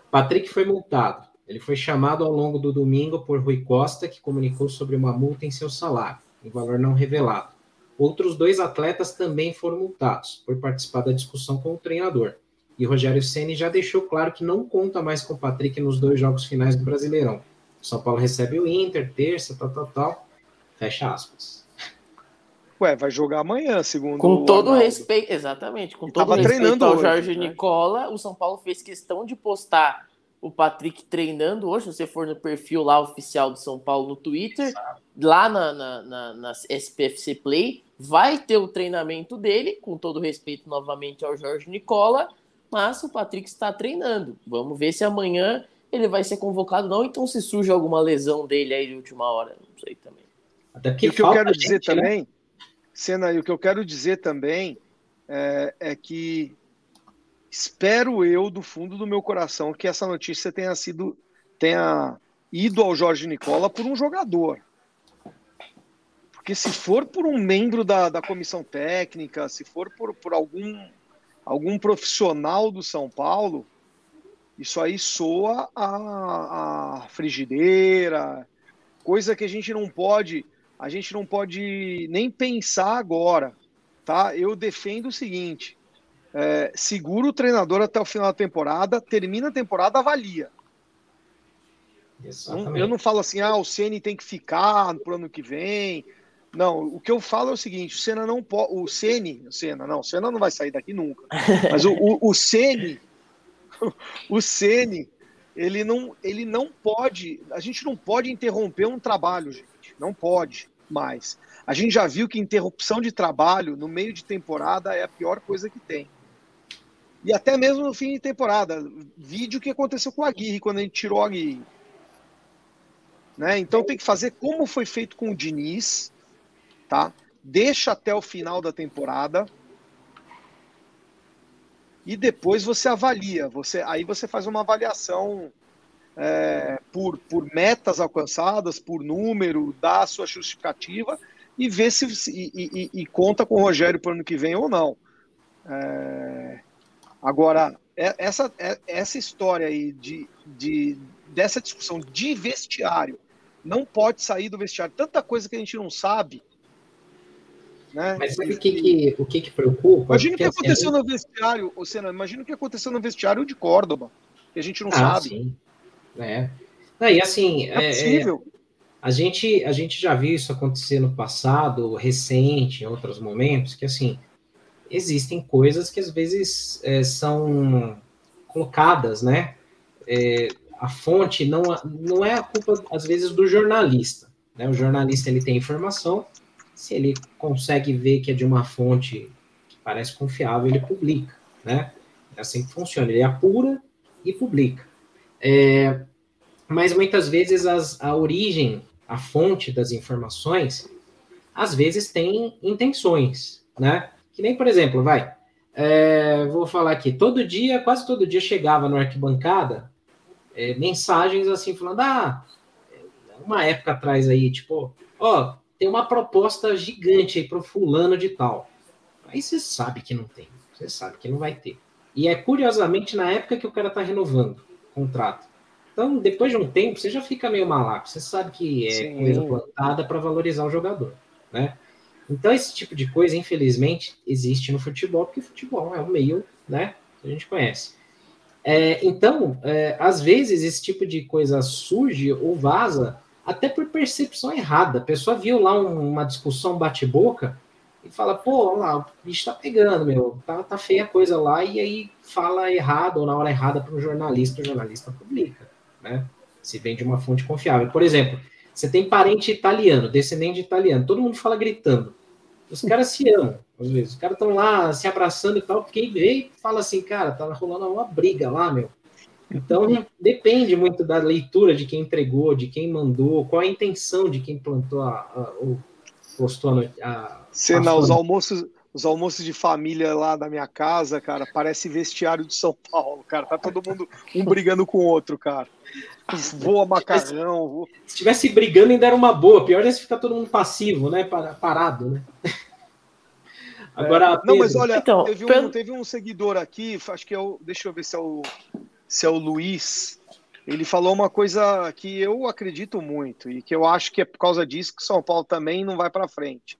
Patrick foi multado. Ele foi chamado ao longo do domingo por Rui Costa, que comunicou sobre uma multa em seu salário, em valor não revelado. Outros dois atletas também foram multados por participar da discussão com o treinador. E Rogério Ceni já deixou claro que não conta mais com o Patrick nos dois jogos finais do Brasileirão. O São Paulo recebe o Inter, terça, tal, tal, tal. Fecha aspas. Ué, vai jogar amanhã, segundo Com todo Arnaldo. respeito, exatamente, com todo respeito ao Jorge hoje, né? Nicola, o São Paulo fez questão de postar o Patrick treinando hoje. Se você for no perfil lá oficial do São Paulo no Twitter, lá na, na, na, na SPFC Play, vai ter o treinamento dele, com todo respeito novamente ao Jorge Nicola, mas o Patrick está treinando. Vamos ver se amanhã ele vai ser convocado, não. Então, se surge alguma lesão dele aí de última hora, não sei também. Até porque e o que eu quero gente, dizer né? também, Senna, e o que eu quero dizer também é, é que espero eu, do fundo do meu coração, que essa notícia tenha sido, tenha ido ao Jorge Nicola por um jogador. Porque se for por um membro da, da comissão técnica, se for por, por algum, algum profissional do São Paulo, Isso aí soa a, a frigideira, coisa que a gente não pode, a gente não pode nem pensar agora, tá? Eu defendo o seguinte: é, segura o treinador até o final da temporada, termina a temporada, avalia. Não, eu não falo assim, ah, o Ceni tem que ficar pro ano que vem. Não, o que eu falo é o seguinte: o Senna não pode. O Ceni, o Senna, não, o Senna não vai sair daqui nunca. *laughs* Mas o, o, o Ceni, o Ceni, ele não, ele não pode. A gente não pode interromper um trabalho, gente. Não pode mais. A gente já viu que interrupção de trabalho no meio de temporada é a pior coisa que tem. E até mesmo no fim de temporada. Vídeo que aconteceu com a Aguirre, quando a gente tirou a Aguirre. Né? Então tem que fazer como foi feito com o Diniz, tá? Deixa até o final da temporada e depois você avalia. Você, aí você faz uma avaliação é, por, por metas alcançadas, por número, dá a sua justificativa e vê se e, e, e conta com o Rogério para o ano que vem ou não. É, agora, é, essa, é, essa história aí de, de, dessa discussão de vestiário não pode sair do vestiário. Tanta coisa que a gente não sabe né? Mas sabe o que, que, o que, que preocupa? Imagina o que assim, aconteceu no vestiário, Senna, imagina o que aconteceu no vestiário de Córdoba, que a gente não ah, sabe. Sim. É. Não, e assim, é, é possível. É, a, gente, a gente já viu isso acontecer no passado, recente, em outros momentos, que assim, existem coisas que às vezes é, são colocadas, né? É, a fonte não, não é a culpa, às vezes, do jornalista. Né? O jornalista ele tem informação, se ele consegue ver que é de uma fonte que parece confiável, ele publica, né? É assim que funciona, ele apura e publica. É, mas muitas vezes as, a origem, a fonte das informações, às vezes tem intenções, né? Que nem, por exemplo, vai, é, vou falar aqui, todo dia, quase todo dia chegava no arquibancada é, mensagens assim, falando, ah, uma época atrás aí, tipo, ó, tem uma proposta gigante aí para o fulano de tal. Aí você sabe que não tem, você sabe que não vai ter. E é curiosamente na época que o cara está renovando o contrato. Então, depois de um tempo, você já fica meio malaco. Você sabe que é Sim. coisa plantada para valorizar o jogador, né? Então, esse tipo de coisa, infelizmente, existe no futebol, porque futebol é um meio, né, que a gente conhece. É, então, é, às vezes, esse tipo de coisa surge ou vaza até por percepção errada. A pessoa viu lá uma discussão bate-boca e fala, pô, lá, o bicho tá pegando, meu, tá, tá feia a coisa lá, e aí fala errado ou na hora errada para um jornalista, o jornalista publica, né? Se vem de uma fonte confiável. Por exemplo, você tem parente italiano, descendente de italiano, todo mundo fala gritando. Os caras se amam, às vezes. Os caras estão lá se abraçando e tal. Quem vê fala assim, cara, tá rolando uma briga lá, meu. Então, depende muito da leitura de quem entregou, de quem mandou, qual a intenção de quem plantou a, a, ou postou a. a os almoços, os almoços de família lá da minha casa, cara, parece vestiário de São Paulo, cara. Tá todo mundo um brigando com o outro, cara. Voa macarrão. Voa... Se estivesse brigando, ainda era uma boa. Pior é se ficar todo mundo passivo, né? Parado, né? Agora, é, não, mas olha, então, teve, um, teve um seguidor aqui, acho que é o. Deixa eu ver se é o se é o Luiz, ele falou uma coisa que eu acredito muito e que eu acho que é por causa disso que São Paulo também não vai para frente.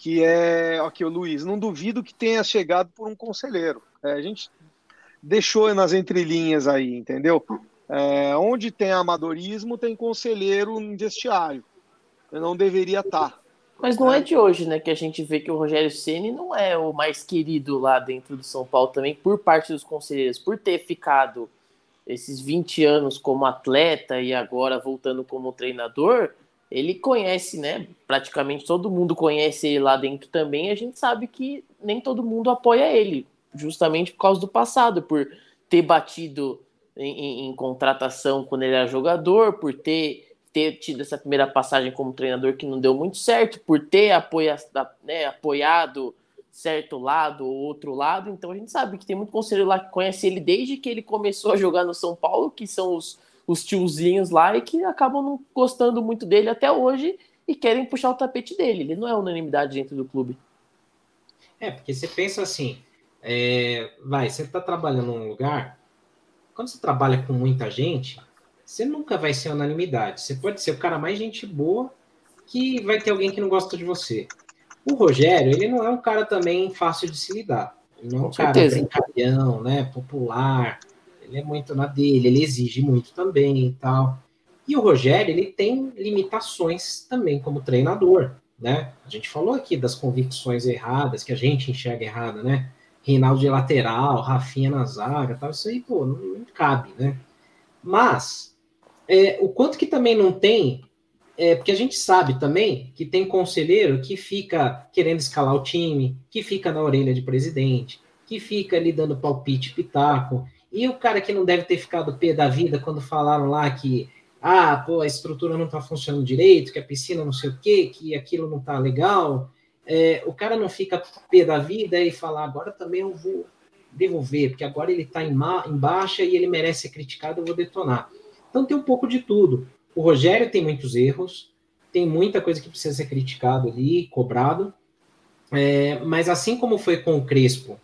Que é, aqui o Luiz, não duvido que tenha chegado por um conselheiro. É, a gente deixou nas entrelinhas aí, entendeu? É, onde tem amadorismo, tem conselheiro em vestiário. Eu não deveria estar. Tá. Mas não é. é de hoje, né, que a gente vê que o Rogério Ceni não é o mais querido lá dentro do São Paulo também por parte dos conselheiros, por ter ficado esses 20 anos como atleta e agora voltando como treinador, ele conhece, né? Praticamente todo mundo conhece ele lá dentro também. a gente sabe que nem todo mundo apoia ele, justamente por causa do passado, por ter batido em, em, em contratação quando ele era jogador, por ter, ter tido essa primeira passagem como treinador que não deu muito certo, por ter apoia, né, apoiado certo lado ou outro lado. Então a gente sabe que tem muito conselheiro lá que conhece ele desde que ele começou a jogar no São Paulo, que são os, os tiozinhos lá e que acabam não gostando muito dele até hoje e querem puxar o tapete dele. Ele não é unanimidade dentro do clube. É, porque você pensa assim, é, vai, você está trabalhando num lugar quando você trabalha com muita gente, você nunca vai ser unanimidade. Você pode ser o cara mais gente boa que vai ter alguém que não gosta de você. O Rogério, ele não é um cara também fácil de se lidar. Ele não é um cara brincalhão, né? Popular. Ele é muito na dele, ele exige muito também e tal. E o Rogério, ele tem limitações também como treinador, né? A gente falou aqui das convicções erradas, que a gente enxerga errada, né? Reinaldo de lateral, Rafinha na zaga, tal, isso aí, pô, não, não cabe, né? Mas, é, o quanto que também não tem é, porque a gente sabe também que tem conselheiro que fica querendo escalar o time, que fica na orelha de presidente, que fica ali dando palpite, pitaco, e o cara que não deve ter ficado pé da vida quando falaram lá que ah, pô, a estrutura não está funcionando direito, que a piscina não sei o quê, que aquilo não está legal, é, o cara não fica pé da vida e fala, agora também eu vou devolver, porque agora ele está em, em baixa e ele merece ser criticado, eu vou detonar. Então tem um pouco de tudo. O Rogério tem muitos erros, tem muita coisa que precisa ser criticado ali, cobrado. É, mas assim como foi com o Crespo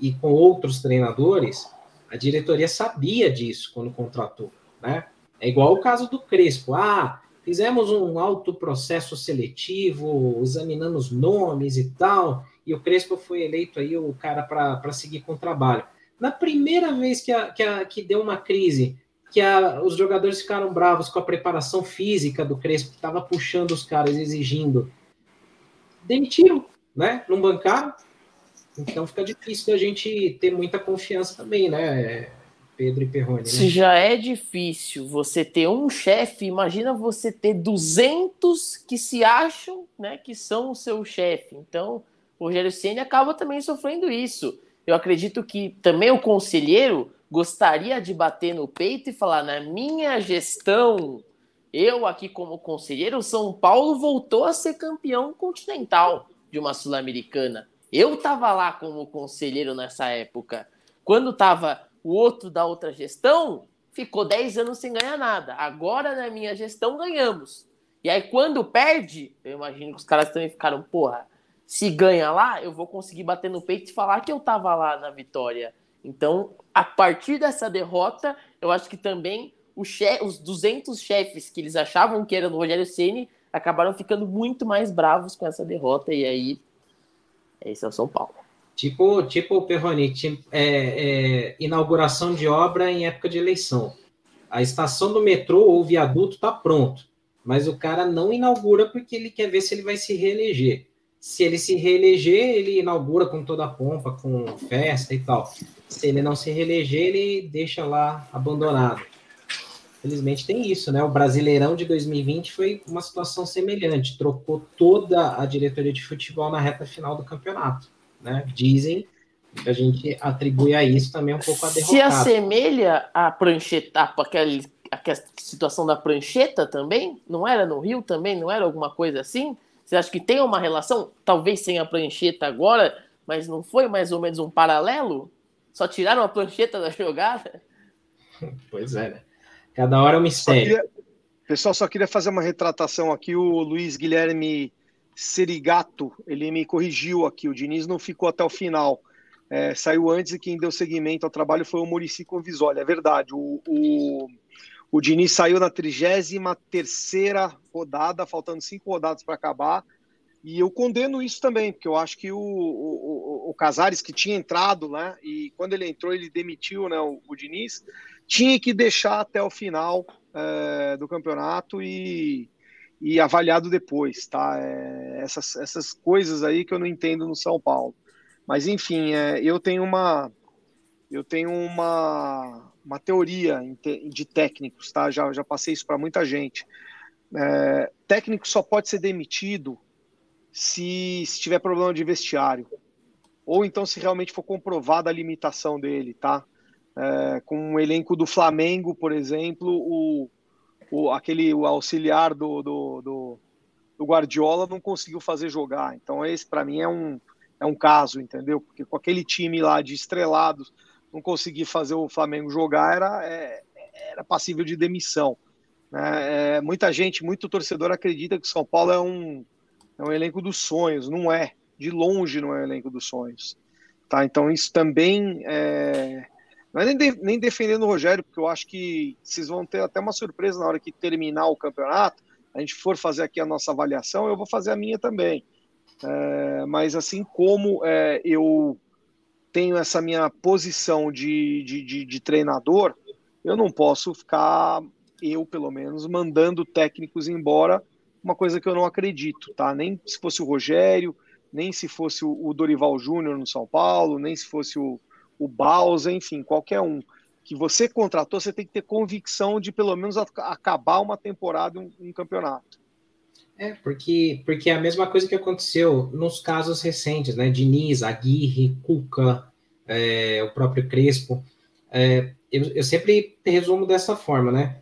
e com outros treinadores, a diretoria sabia disso quando contratou, né? É igual o caso do Crespo. Ah, fizemos um alto processo seletivo, examinamos nomes e tal, e o Crespo foi eleito aí o cara para seguir com o trabalho. Na primeira vez que, a, que, a, que deu uma crise que a, os jogadores ficaram bravos com a preparação física do Crespo, que estava puxando os caras, exigindo. Demitiram, né? Não bancaram. Então fica difícil a gente ter muita confiança também, né? Pedro e Perrone. Né? Se já é difícil você ter um chefe, imagina você ter 200 que se acham né, que são o seu chefe. Então, o Rogério Ceni acaba também sofrendo isso. Eu acredito que também o conselheiro gostaria de bater no peito e falar: na minha gestão, eu aqui como conselheiro, o São Paulo voltou a ser campeão continental de uma Sul-Americana. Eu estava lá como conselheiro nessa época. Quando estava o outro da outra gestão, ficou 10 anos sem ganhar nada. Agora, na minha gestão, ganhamos. E aí, quando perde, eu imagino que os caras também ficaram, porra, se ganha lá, eu vou conseguir bater no peito e falar que eu estava lá na vitória. Então, a partir dessa derrota, eu acho que também os 200 chefes que eles achavam que era no Rogério Ceni acabaram ficando muito mais bravos com essa derrota e aí esse é o São Paulo. Tipo, tipo o Perroni, tipo, é, é, inauguração de obra em época de eleição. A estação do metrô ou viaduto está pronto, mas o cara não inaugura porque ele quer ver se ele vai se reeleger. Se ele se reeleger, ele inaugura com toda a pompa, com festa e tal. Se ele não se reeleger, ele deixa lá abandonado. Felizmente tem isso, né? O Brasileirão de 2020 foi uma situação semelhante, trocou toda a diretoria de futebol na reta final do campeonato, né? Dizem que a gente atribui a isso também um pouco a derrota. Se assemelha à prancheta, aquela, aquela situação da prancheta também? Não era no Rio também? Não era alguma coisa assim? Você acha que tem uma relação, talvez sem a prancheta agora, mas não foi mais ou menos um paralelo? Só tiraram a prancheta da *laughs* jogada? Pois é, né? Cada hora é um mistério. Só queria, pessoal, só queria fazer uma retratação aqui. O Luiz Guilherme Serigato, ele me corrigiu aqui. O Diniz não ficou até o final. É, saiu antes e quem deu seguimento ao trabalho foi o Murici Convisoli. É verdade. O, o, o Diniz saiu na 33 rodada, faltando cinco rodadas para acabar. E eu condeno isso também, porque eu acho que o, o, o, Casares, que tinha entrado, né, e quando ele entrou, ele demitiu né, o, o Diniz, tinha que deixar até o final é, do campeonato e, e avaliado depois, tá? É, essas, essas coisas aí que eu não entendo no São Paulo. Mas, enfim, é, eu tenho uma. Eu tenho uma, uma teoria de técnicos, tá? Já, já passei isso para muita gente. É, técnico só pode ser demitido se, se tiver problema de vestiário. Ou então se realmente for comprovada a limitação dele, tá? É, com o elenco do Flamengo, por exemplo, o, o, aquele o auxiliar do, do, do, do Guardiola não conseguiu fazer jogar. Então, esse para mim é um, é um caso, entendeu? Porque com aquele time lá de estrelados, não conseguir fazer o Flamengo jogar era, é, era passível de demissão. Né? É, muita gente, muito torcedor acredita que o São Paulo é um, é um elenco dos sonhos, não é. De longe não é um elenco dos sonhos. Tá? Então isso também é, Não é nem, de, nem defendendo o Rogério, porque eu acho que vocês vão ter até uma surpresa na hora que terminar o campeonato, a gente for fazer aqui a nossa avaliação, eu vou fazer a minha também. É, mas assim como é, eu tenho essa minha posição de, de, de, de, treinador, eu não posso ficar, eu pelo menos, mandando técnicos embora, uma coisa que eu não acredito, tá? Nem se fosse o Rogério, nem se fosse o Dorival Júnior no São Paulo, nem se fosse o, o Bausa, enfim, qualquer um. Que você contratou, você tem que ter convicção de pelo menos acabar uma temporada, um, um campeonato. É, porque, porque é a mesma coisa que aconteceu nos casos recentes, né? Diniz, Aguirre, Cuca, é, o próprio Crespo. É, eu, eu sempre resumo dessa forma, né?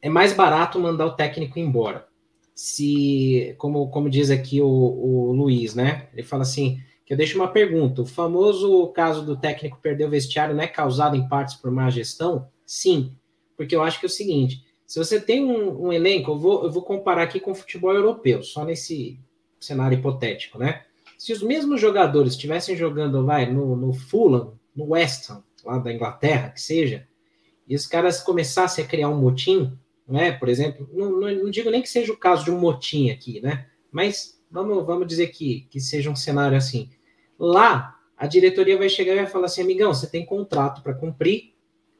É mais barato mandar o técnico embora se, como, como diz aqui o, o Luiz, né? Ele fala assim: que eu deixo uma pergunta. O famoso caso do técnico perder o vestiário não é causado em partes por má gestão? Sim, porque eu acho que é o seguinte: se você tem um, um elenco, eu vou, eu vou comparar aqui com o futebol europeu, só nesse cenário hipotético, né? Se os mesmos jogadores estivessem jogando, vai, no, no Fulham, no West Ham, lá da Inglaterra, que seja, e os caras começassem a criar um motim, né? Por exemplo, não, não, não, digo nem que seja o caso de um motim aqui, né? Mas vamos, vamos dizer que, que seja um cenário assim. Lá, a diretoria vai chegar e vai falar assim, amigão, você tem contrato para cumprir.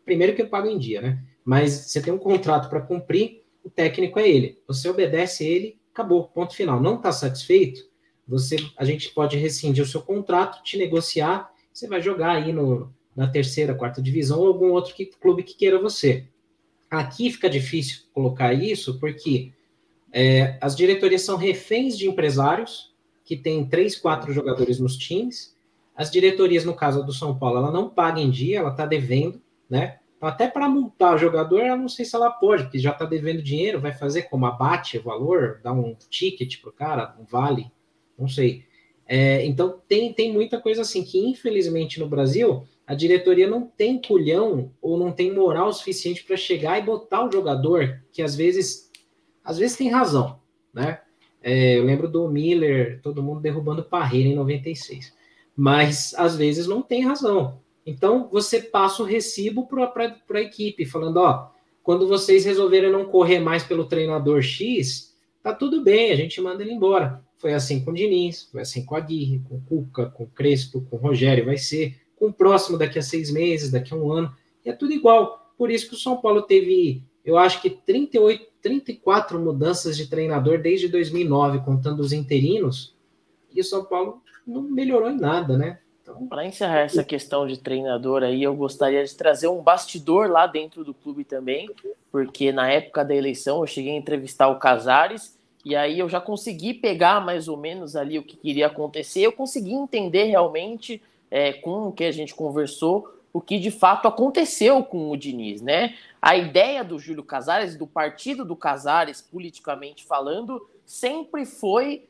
Primeiro que eu pago em dia, né? Mas você tem um contrato para cumprir, o técnico é ele. Você obedece ele, acabou, ponto final. Não está satisfeito? Você, a gente pode rescindir o seu contrato, te negociar, você vai jogar aí no, na terceira, quarta divisão ou algum outro que, clube que queira você. Aqui fica difícil colocar isso, porque é, as diretorias são reféns de empresários que têm três, quatro jogadores nos times. As diretorias, no caso do São Paulo, ela não paga em dia, ela está devendo, né? Então, até para multar o jogador, eu não sei se ela pode, porque já está devendo dinheiro, vai fazer como abate o valor, dá um ticket para o cara, um vale, não sei. É, então tem, tem muita coisa assim que, infelizmente, no Brasil a diretoria não tem culhão ou não tem moral suficiente para chegar e botar o jogador que às vezes às vezes tem razão, né? É, eu lembro do Miller, todo mundo derrubando Parreira em 96, mas às vezes não tem razão. Então você passa o recibo para a equipe, falando: ó, quando vocês resolverem não correr mais pelo treinador X, tá tudo bem, a gente manda ele embora. Foi assim com o Diniz, foi assim com a Aguirre, com o Cuca, com o Crespo, com o Rogério, vai ser com o próximo daqui a seis meses, daqui a um ano, é tudo igual. Por isso que o São Paulo teve, eu acho que 38, 34 mudanças de treinador desde 2009, contando os interinos, e o São Paulo não melhorou em nada, né? Então... Para encerrar essa questão de treinador aí, eu gostaria de trazer um bastidor lá dentro do clube também, porque na época da eleição eu cheguei a entrevistar o Casares e aí eu já consegui pegar mais ou menos ali o que queria acontecer, eu consegui entender realmente é, com o que a gente conversou, o que de fato aconteceu com o Diniz, né? A ideia do Júlio Casares, do partido do Casares, politicamente falando, sempre foi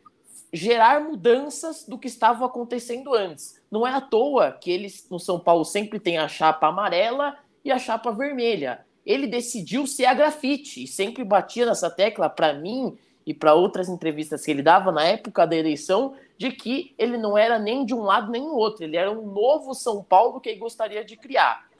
gerar mudanças do que estava acontecendo antes. Não é à toa que eles no São Paulo sempre tem a chapa amarela e a chapa vermelha. Ele decidiu ser a grafite e sempre batia nessa tecla para mim e para outras entrevistas que ele dava na época da eleição de que ele não era nem de um lado nem do outro, ele era um novo São Paulo que ele gostaria de criar.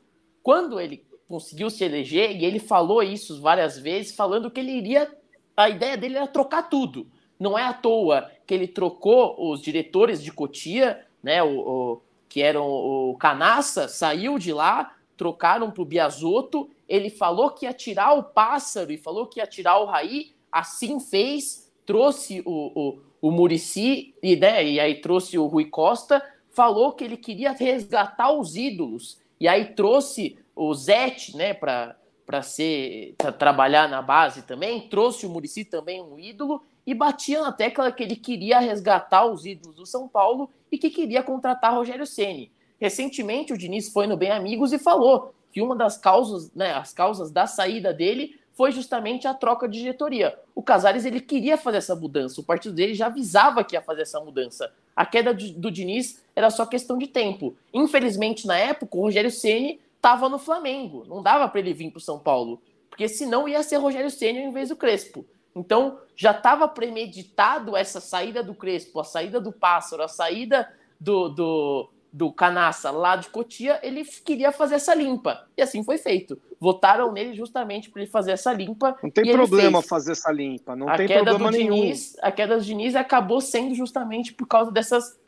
Quando ele conseguiu se eleger, e ele falou isso várias vezes, falando que ele iria. A ideia dele era trocar tudo. Não é à toa que ele trocou os diretores de Cotia, né? O, o que eram o Canassa, saiu de lá, trocaram para o Biasotto. Ele falou que ia tirar o pássaro e falou que ia tirar o Raí, assim fez, trouxe o, o o Murici, e, né, e aí trouxe o Rui Costa, falou que ele queria resgatar os ídolos, e aí trouxe o Zete, né, para ser pra trabalhar na base também, trouxe o Murici também um ídolo. E batia na tecla que ele queria resgatar os ídolos do São Paulo e que queria contratar Rogério Ceni. Recentemente o Diniz foi no Bem Amigos e falou que uma das causas, né, as causas da saída dele foi justamente a troca de diretoria. O Casares ele queria fazer essa mudança, o partido dele já avisava que ia fazer essa mudança. A queda do Diniz era só questão de tempo. Infelizmente, na época, o Rogério Ceni estava no Flamengo, não dava para ele vir para o São Paulo, porque senão ia ser Rogério Ceni em vez do Crespo. Então, já estava premeditado essa saída do Crespo, a saída do Pássaro, a saída do, do, do Canaça lá de Cotia, ele queria fazer essa limpa. E assim foi feito. Votaram nele justamente para ele fazer essa limpa. Não tem problema fazer essa limpa, não a tem queda problema do nenhum. Diniz, a queda do Diniz acabou sendo justamente por causa dessas.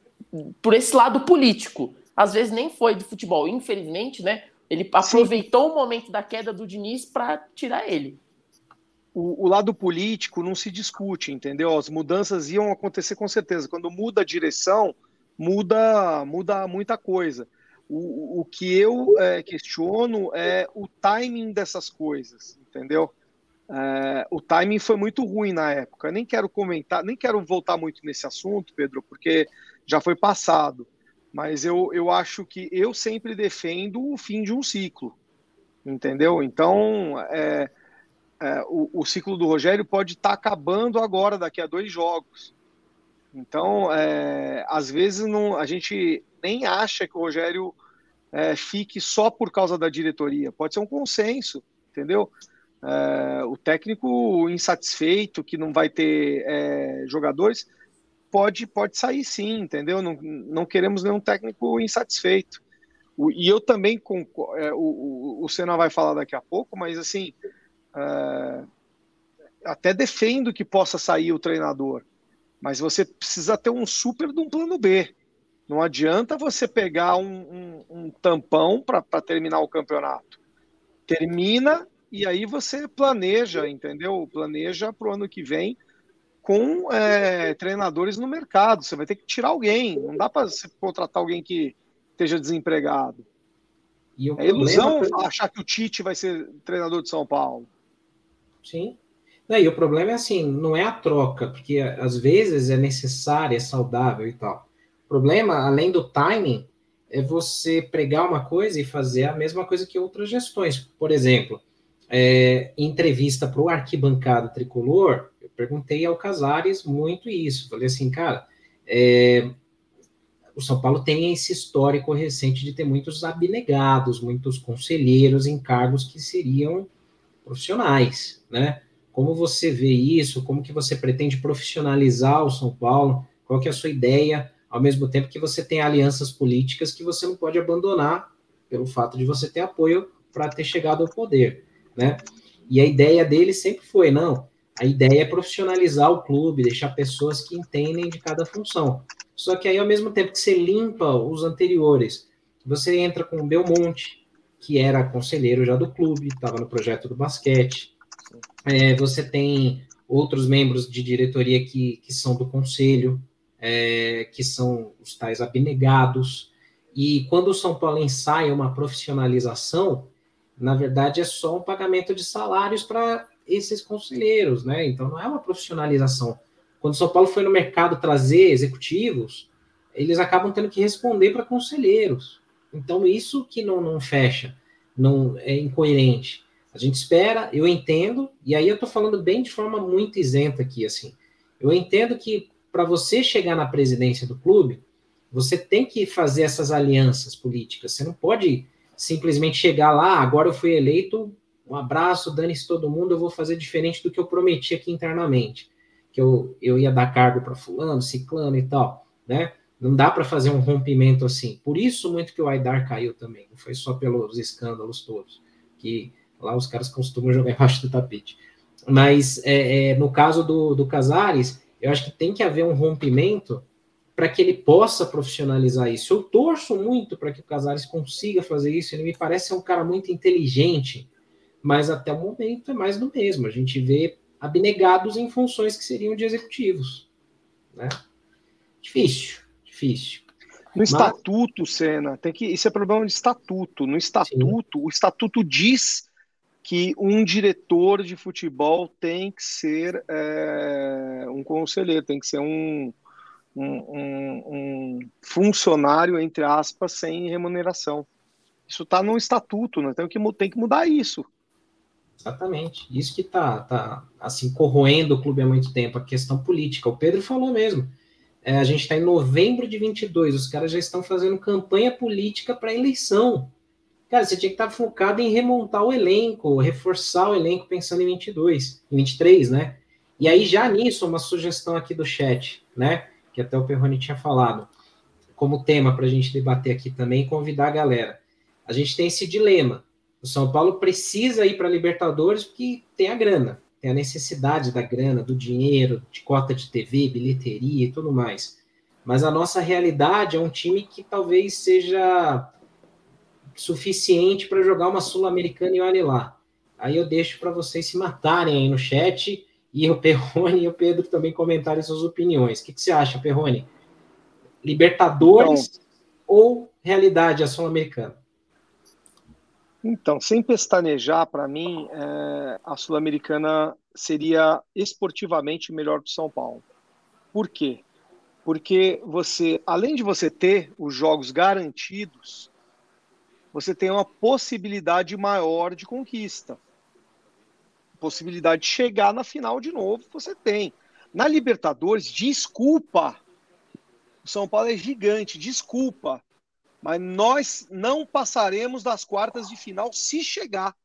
por esse lado político. Às vezes nem foi do futebol, infelizmente, né? Ele aproveitou Sim. o momento da queda do Diniz para tirar ele. O, o, lado político não se discute, entendeu? As mudanças iam acontecer com certeza. Quando muda a direção, muda, muda muita coisa. O, o que eu é, questiono é o timing dessas coisas, entendeu? É, o timing foi muito ruim na época. Eu nem quero comentar, nem quero voltar muito nesse assunto, Pedro, porque já foi passado. Mas eu, eu acho que eu sempre defendo o fim de um ciclo, entendeu? Então, é, é, o, o, ciclo do Rogério pode estar tá acabando agora, daqui a dois jogos. Então, é, às vezes não, a gente nem acha que o Rogério é, fique só por causa da diretoria. Pode ser um consenso, entendeu? É, o técnico insatisfeito, que não vai ter é, jogadores, pode, pode sair sim, entendeu? Não, não queremos nenhum técnico insatisfeito. O, e eu também, com, é, o, o, o Senna vai falar daqui a pouco, mas assim, é, até defendo que possa sair o treinador mas você precisa ter um super de um plano B. Não adianta você pegar um, um, um tampão para terminar o campeonato. Termina e aí você planeja, entendeu? Planeja para o ano que vem com é, treinadores no mercado. Você vai ter que tirar alguém. Não dá para você contratar alguém que esteja desempregado. é ilusão achar que o Tite vai ser treinador de São Paulo. Sim. E o problema é assim, não é a troca, porque às vezes é necessária, é saudável e tal. O problema, além do timing, é você pregar uma coisa e fazer a mesma coisa que outras gestões. Por exemplo, é, entrevista para o arquibancada tricolor, eu perguntei ao Casares muito isso. Falei assim, cara, é, o São Paulo tem esse histórico recente de ter muitos abnegados, muitos conselheiros em cargos que seriam profissionais, né? Como você vê isso? Como que você pretende profissionalizar o São Paulo? Qual que é a sua ideia? Ao mesmo tempo que você tem alianças políticas que você não pode abandonar pelo fato de você ter apoio para ter chegado ao poder, né? E a ideia dele sempre foi, não, a ideia é profissionalizar o clube, deixar pessoas que entendem de cada função. Só que aí, ao mesmo tempo que você limpa os anteriores, você entra com o Belmonte, que era conselheiro já do clube, estava no projeto do basquete, é, você tem outros membros de diretoria que, que são do conselho, é, que são os tais abnegados. E quando o São Paulo ensaia uma profissionalização, na verdade é só um pagamento de salários para esses conselheiros, né? Então não é uma profissionalização. Quando o São Paulo foi no mercado trazer executivos, eles acabam tendo que responder para conselheiros. Então isso que não, não fecha, não é incoerente. A gente espera, eu entendo, e aí eu estou falando bem de forma muito isenta aqui, assim. Eu entendo que para você chegar na presidência do clube, você tem que fazer essas alianças políticas. Você não pode simplesmente chegar lá, agora eu fui eleito, um abraço, dane-se todo mundo, eu vou fazer diferente do que eu prometi aqui internamente. Que eu, eu ia dar cargo para fulano, ciclano e tal, né? Não dá para fazer um rompimento assim. Por isso muito que o Aidar caiu também. Não foi só pelos escândalos todos. Que Lá os caras costumam *laughs* jogar embaixo do tapete. Mas é, é, no caso do, do Casares, eu acho que tem que haver um rompimento para que ele possa profissionalizar isso. Eu torço muito para que o Casares consiga fazer isso. Ele me parece ser um cara muito inteligente, mas até o momento é mais do mesmo. A gente vê abnegados em funções que seriam de executivos. Né? Difícil, difícil. No mas... estatuto, Senna, tem que. Isso é problema de estatuto. No estatuto, Sim. o estatuto diz que um diretor de futebol tem que ser é, um conselheiro, tem que ser um, um, um, um, funcionário, entre aspas, sem remuneração. Isso está no estatuto, né? tem, que, tem que mudar isso. Exatamente. Isso que está tá, assim, corroendo o clube há muito tempo, a questão política. O Pedro falou mesmo. É, a gente está em novembro de 22, os caras já estão fazendo campanha política para eleição. Cara, você tinha que estar focado em remontar o elenco, reforçar o elenco pensando em 22, em 23, né? E aí, já nisso, uma sugestão aqui do chat, né? Que até o Perrone tinha falado. como tema para a gente debater aqui também convidar a galera. A gente tem esse dilema. O São Paulo precisa ir para Libertadores porque tem a grana, tem a necessidade da grana, do dinheiro, de cota de TV, bilheteria e tudo mais. Mas a nossa realidade é um time que talvez seja suficiente para jogar uma Sul-Americana e olhe lá. Aí eu deixo para vocês se matarem aí no chat e o Perrone e o Pedro também comentarem suas opiniões. O que, que você acha, Perrone? Libertadores então, ou realidade a Sul-Americana? Então, sem pestanejar, para mim, é, a Sul-Americana seria esportivamente melhor que o São Paulo. Por quê? Porque você, além de você ter os jogos garantidos, você tem uma possibilidade maior de conquista. Possibilidade de chegar na final de novo, você tem. Na Libertadores, desculpa, o São Paulo é gigante, desculpa. Mas nós não passaremos das quartas de final se chegar.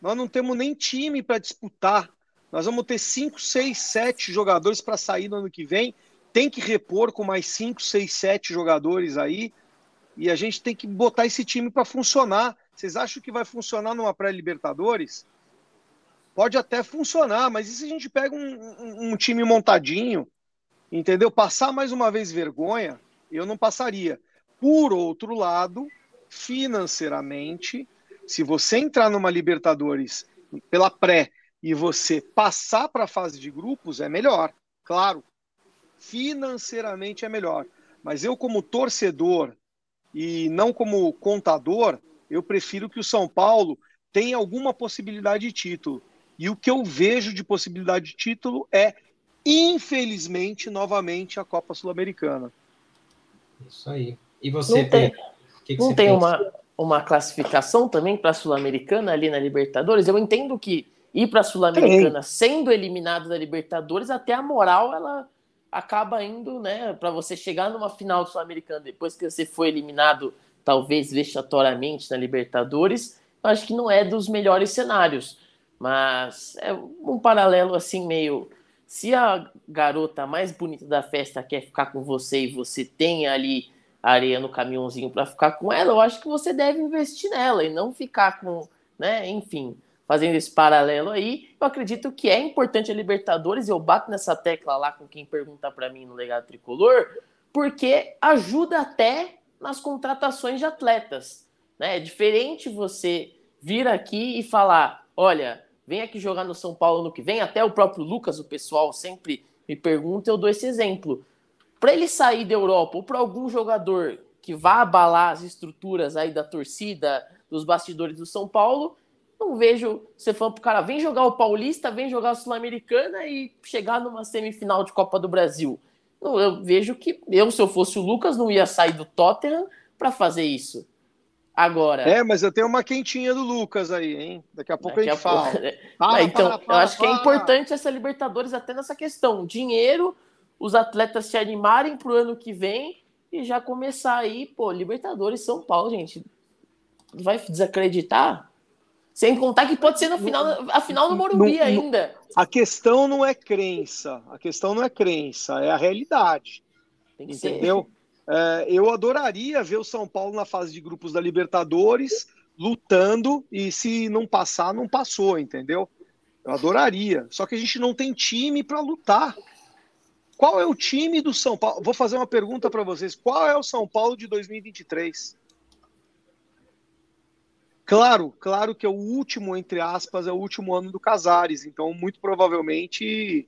Nós não temos nem time para disputar. Nós vamos ter 5, 6, 7 jogadores para sair no ano que vem. Tem que repor com mais 5, 6, 7 jogadores aí. E a gente tem que botar esse time para funcionar. Vocês acham que vai funcionar numa pré-Libertadores? Pode até funcionar, mas e se a gente pega um, um, um time montadinho, entendeu? Passar mais uma vez vergonha, eu não passaria. Por outro lado, financeiramente, se você entrar numa Libertadores pela pré e você passar para a fase de grupos, é melhor, claro. Financeiramente é melhor. Mas eu, como torcedor e não como contador, eu prefiro que o São Paulo tenha alguma possibilidade de título. E o que eu vejo de possibilidade de título é, infelizmente, novamente a Copa Sul-Americana. Isso aí. E você, não tem, que que não você tem uma, uma classificação também para a Sul-Americana ali na Libertadores? Eu entendo que ir para a Sul-Americana sendo eliminado da Libertadores, até a moral ela acaba indo, né, para você chegar numa final Sul-Americana depois que você foi eliminado, talvez vexatoriamente na Libertadores, acho que não é dos melhores cenários. Mas é um paralelo assim meio. Se a garota mais bonita da festa quer ficar com você e você tem ali areia no caminhãozinho para ficar com ela, eu acho que você deve investir nela e não ficar com, né, enfim, fazendo esse paralelo aí. Eu acredito que é importante a Libertadores, eu bato nessa tecla lá com quem pergunta para mim no legado tricolor, porque ajuda até nas contratações de atletas, né? É diferente você vir aqui e falar, olha, vem aqui jogar no São Paulo no que vem. Até o próprio Lucas, o pessoal sempre me pergunta, eu dou esse exemplo. Para ele sair da Europa ou para algum jogador que vá abalar as estruturas aí da torcida, dos bastidores do São Paulo, não vejo você falando pro cara, vem jogar o Paulista, vem jogar a Sul-Americana e chegar numa semifinal de Copa do Brasil. Eu vejo que eu, se eu fosse o Lucas, não ia sair do Tottenham para fazer isso. Agora. É, mas eu tenho uma quentinha do Lucas aí, hein? Daqui a pouco Daqui a gente a fala. *laughs* Para, então, para, para, eu acho que é importante essa Libertadores até nessa questão. Dinheiro, os atletas se animarem pro ano que vem e já começar aí, pô, Libertadores São Paulo, gente. Vai desacreditar? Sem contar que pode ser no final, a final no Morumbi ainda. A questão não é crença. A questão não é crença, é a realidade. entendeu? Ser. É, eu adoraria ver o São Paulo na fase de grupos da Libertadores, lutando, e se não passar, não passou, entendeu? Eu adoraria. Só que a gente não tem time para lutar. Qual é o time do São Paulo? Vou fazer uma pergunta para vocês. Qual é o São Paulo de 2023? Claro, claro que é o último, entre aspas, é o último ano do Casares. Então, muito provavelmente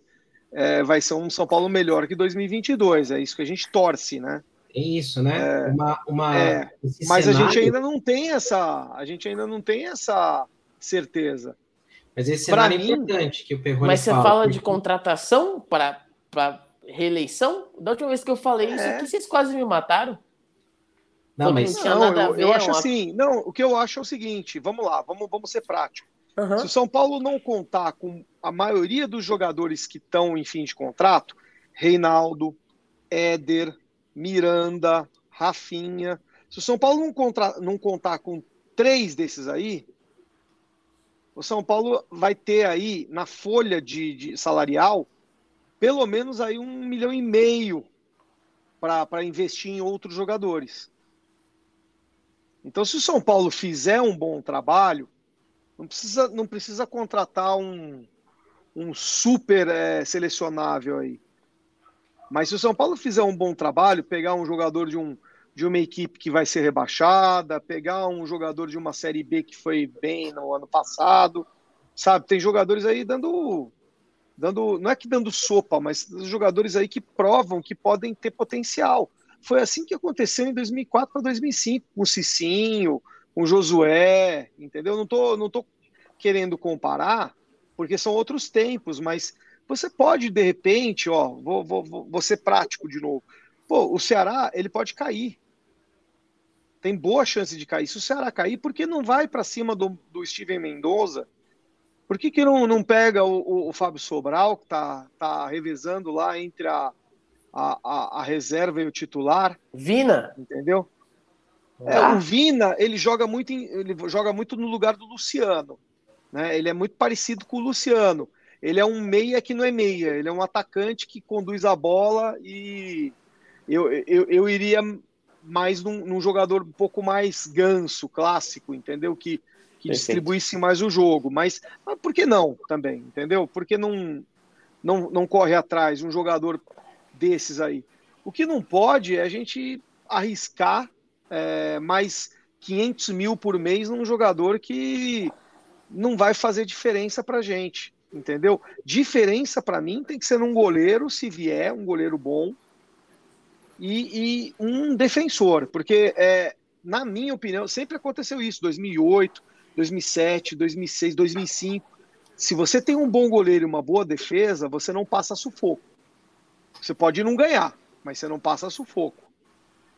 é, vai ser um São Paulo melhor que 2022. É isso que a gente torce, né? Tem isso, né? É, uma, uma, é, mas cenário... a gente ainda não tem essa, a gente ainda não tem essa certeza. Mas esse cenário é mim, é importante que o Perrone Mas você fala, fala porque... de contratação para reeleição? Da última vez que eu falei isso aqui, vocês quase me mataram. Não, mas não, não eu, eu acho uma... assim, não, o que eu acho é o seguinte, vamos lá, vamos, vamos ser práticos. Uhum. Se o São Paulo não contar com a maioria dos jogadores que estão em fim de contrato, Reinaldo, Éder, Miranda, Rafinha. Se o São Paulo não, contra, não contar com três desses aí, o São Paulo vai ter aí na folha de, de salarial pelo menos aí um milhão e meio para investir em outros jogadores. Então, se o São Paulo fizer um bom trabalho, não precisa, não precisa contratar um, um super é, selecionável aí. Mas se o São Paulo fizer um bom trabalho, pegar um jogador de, um, de uma equipe que vai ser rebaixada, pegar um jogador de uma Série B que foi bem no ano passado, sabe? Tem jogadores aí dando dando, não é que dando sopa, mas jogadores aí que provam que podem ter potencial. Foi assim que aconteceu em 2004 para 2005, com o Cicinho, com o Josué, entendeu? Não tô, não tô querendo comparar, porque são outros tempos, mas você pode, de repente, ó, vou, vou, vou ser prático de novo. Pô, o Ceará, ele pode cair. Tem boa chance de cair. Se o Ceará cair, por que não vai para cima do, do Steven Mendoza por que, que não, não pega o, o, o Fábio Sobral, que está tá revezando lá entre a, a, a, reserva e o titular? Vina. Entendeu? É, ah. o Vina, ele joga muito em, ele joga muito no lugar do Luciano. Né? Ele é muito parecido com o Luciano. Ele é um meia que não é meia, ele é um atacante que conduz a bola e eu, eu, eu iria mais num, num jogador um pouco mais ganso, clássico, entendeu? Que, que distribuísse mais o jogo. Mas, mas por que não também, entendeu? Por que não, não, não corre atrás um jogador desses aí? O que não pode é a gente arriscar é, mais 500 mil por mês num jogador que não vai fazer diferença para gente, entendeu? Diferença para mim tem que ser num goleiro, se vier, um goleiro bom, e, e um defensor, porque é, na minha opinião, sempre aconteceu isso, 2008, 2007, 2006, 2005. Se você tem um bom goleiro e uma boa defesa, você não passa sufoco. Você pode não ganhar, mas você não passa sufoco.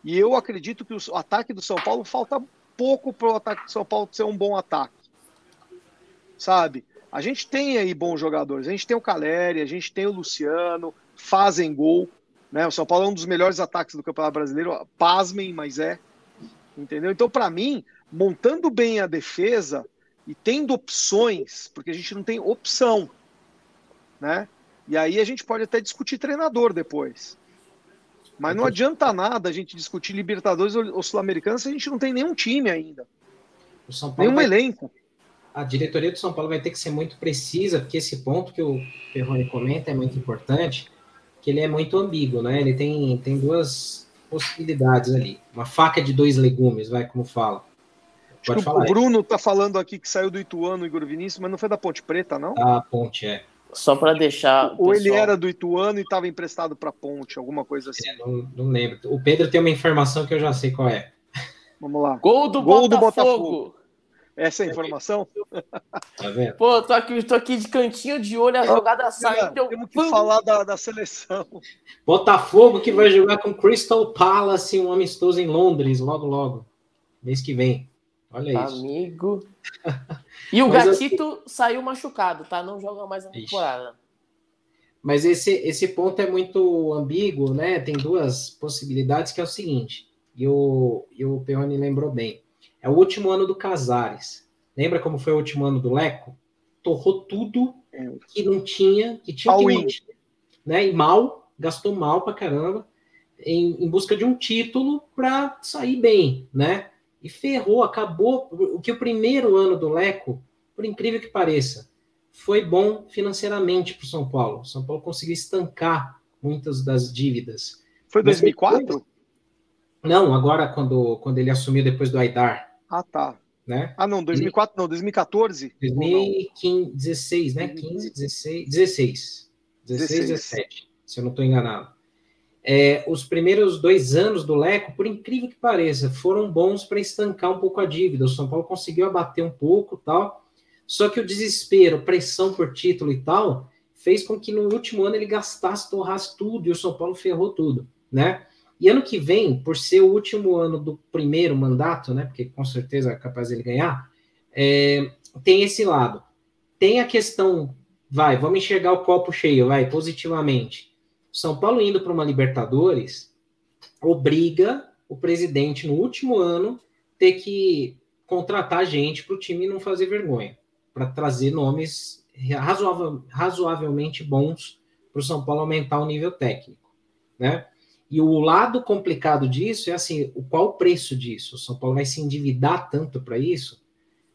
E eu acredito que o ataque do São Paulo falta pouco para o ataque do São Paulo ser um bom ataque. Sabe? A gente tem aí bons jogadores. A gente tem o Caleri, a gente tem o Luciano, fazem gol. Né? O São Paulo é um dos melhores ataques do Campeonato Brasileiro. Pasmem, mas é. Entendeu? Então, para mim, montando bem a defesa e tendo opções, porque a gente não tem opção, né? E aí a gente pode até discutir treinador depois. Mas não adianta nada a gente discutir Libertadores ou Sul-Americana se a gente não tem nenhum time ainda. nenhum vai... elenco. A diretoria do São Paulo vai ter que ser muito precisa, porque esse ponto que o Perrone comenta é muito importante, que ele é muito ambíguo, né? Ele tem, tem duas possibilidades ali. Uma faca de dois legumes, vai, como fala. Pode o Bruno tá falando aqui que saiu do Ituano, Igor Vinícius, mas não foi da Ponte Preta, não? Da Ponte, é. Só para deixar. Ou pessoal... ele era do Ituano e estava emprestado para Ponte, alguma coisa assim. É, não, não, lembro. O Pedro tem uma informação que eu já sei qual é. Vamos lá. Gol do, Gol Botafogo. do Botafogo. Essa é a informação? Tá vendo? Pô, tô aqui, tô aqui de cantinho de olho, a jogada sai. Então... Temos que falar da, da seleção. Botafogo que vai jogar com Crystal Palace, um amistoso em Londres, logo, logo. Mês que vem. Olha isso. Amigo. *laughs* E o Gatito assim... saiu machucado, tá? Não joga mais na temporada. Mas esse, esse ponto é muito ambíguo, né? Tem duas possibilidades, que é o seguinte, e o, e o Peone lembrou bem. É o último ano do Casares. Lembra como foi o último ano do Leco? Torrou tudo é. que não tinha, que tinha All que né? E mal, gastou mal pra caramba, em, em busca de um título para sair bem, né? E ferrou, acabou. O que o primeiro ano do Leco, por incrível que pareça, foi bom financeiramente para o São Paulo. O São Paulo conseguiu estancar muitas das dívidas. Foi 2004? Depois, não, agora quando, quando ele assumiu depois do Aidar. Ah, tá. Né? Ah, não, 2004 não, 2014? 2016, né? 15, 16, 16. 16, 17, se eu não estou enganado é, os primeiros dois anos do Leco, por incrível que pareça, foram bons para estancar um pouco a dívida. O São Paulo conseguiu abater um pouco tal. Só que o desespero, pressão por título e tal, fez com que no último ano ele gastasse, torrasse tudo e o São Paulo ferrou tudo, né? E ano que vem, por ser o último ano do primeiro mandato, né? Porque com certeza é capaz ele ganhar, é, tem esse lado. Tem a questão, vai, vamos enxergar o copo cheio, vai, positivamente são Paulo indo para uma Libertadores obriga o presidente no último ano ter que contratar gente para o time não fazer vergonha, para trazer nomes razoável, razoavelmente bons para o São Paulo aumentar o nível técnico, né? E o lado complicado disso é assim, qual o preço disso? O São Paulo vai se endividar tanto para isso?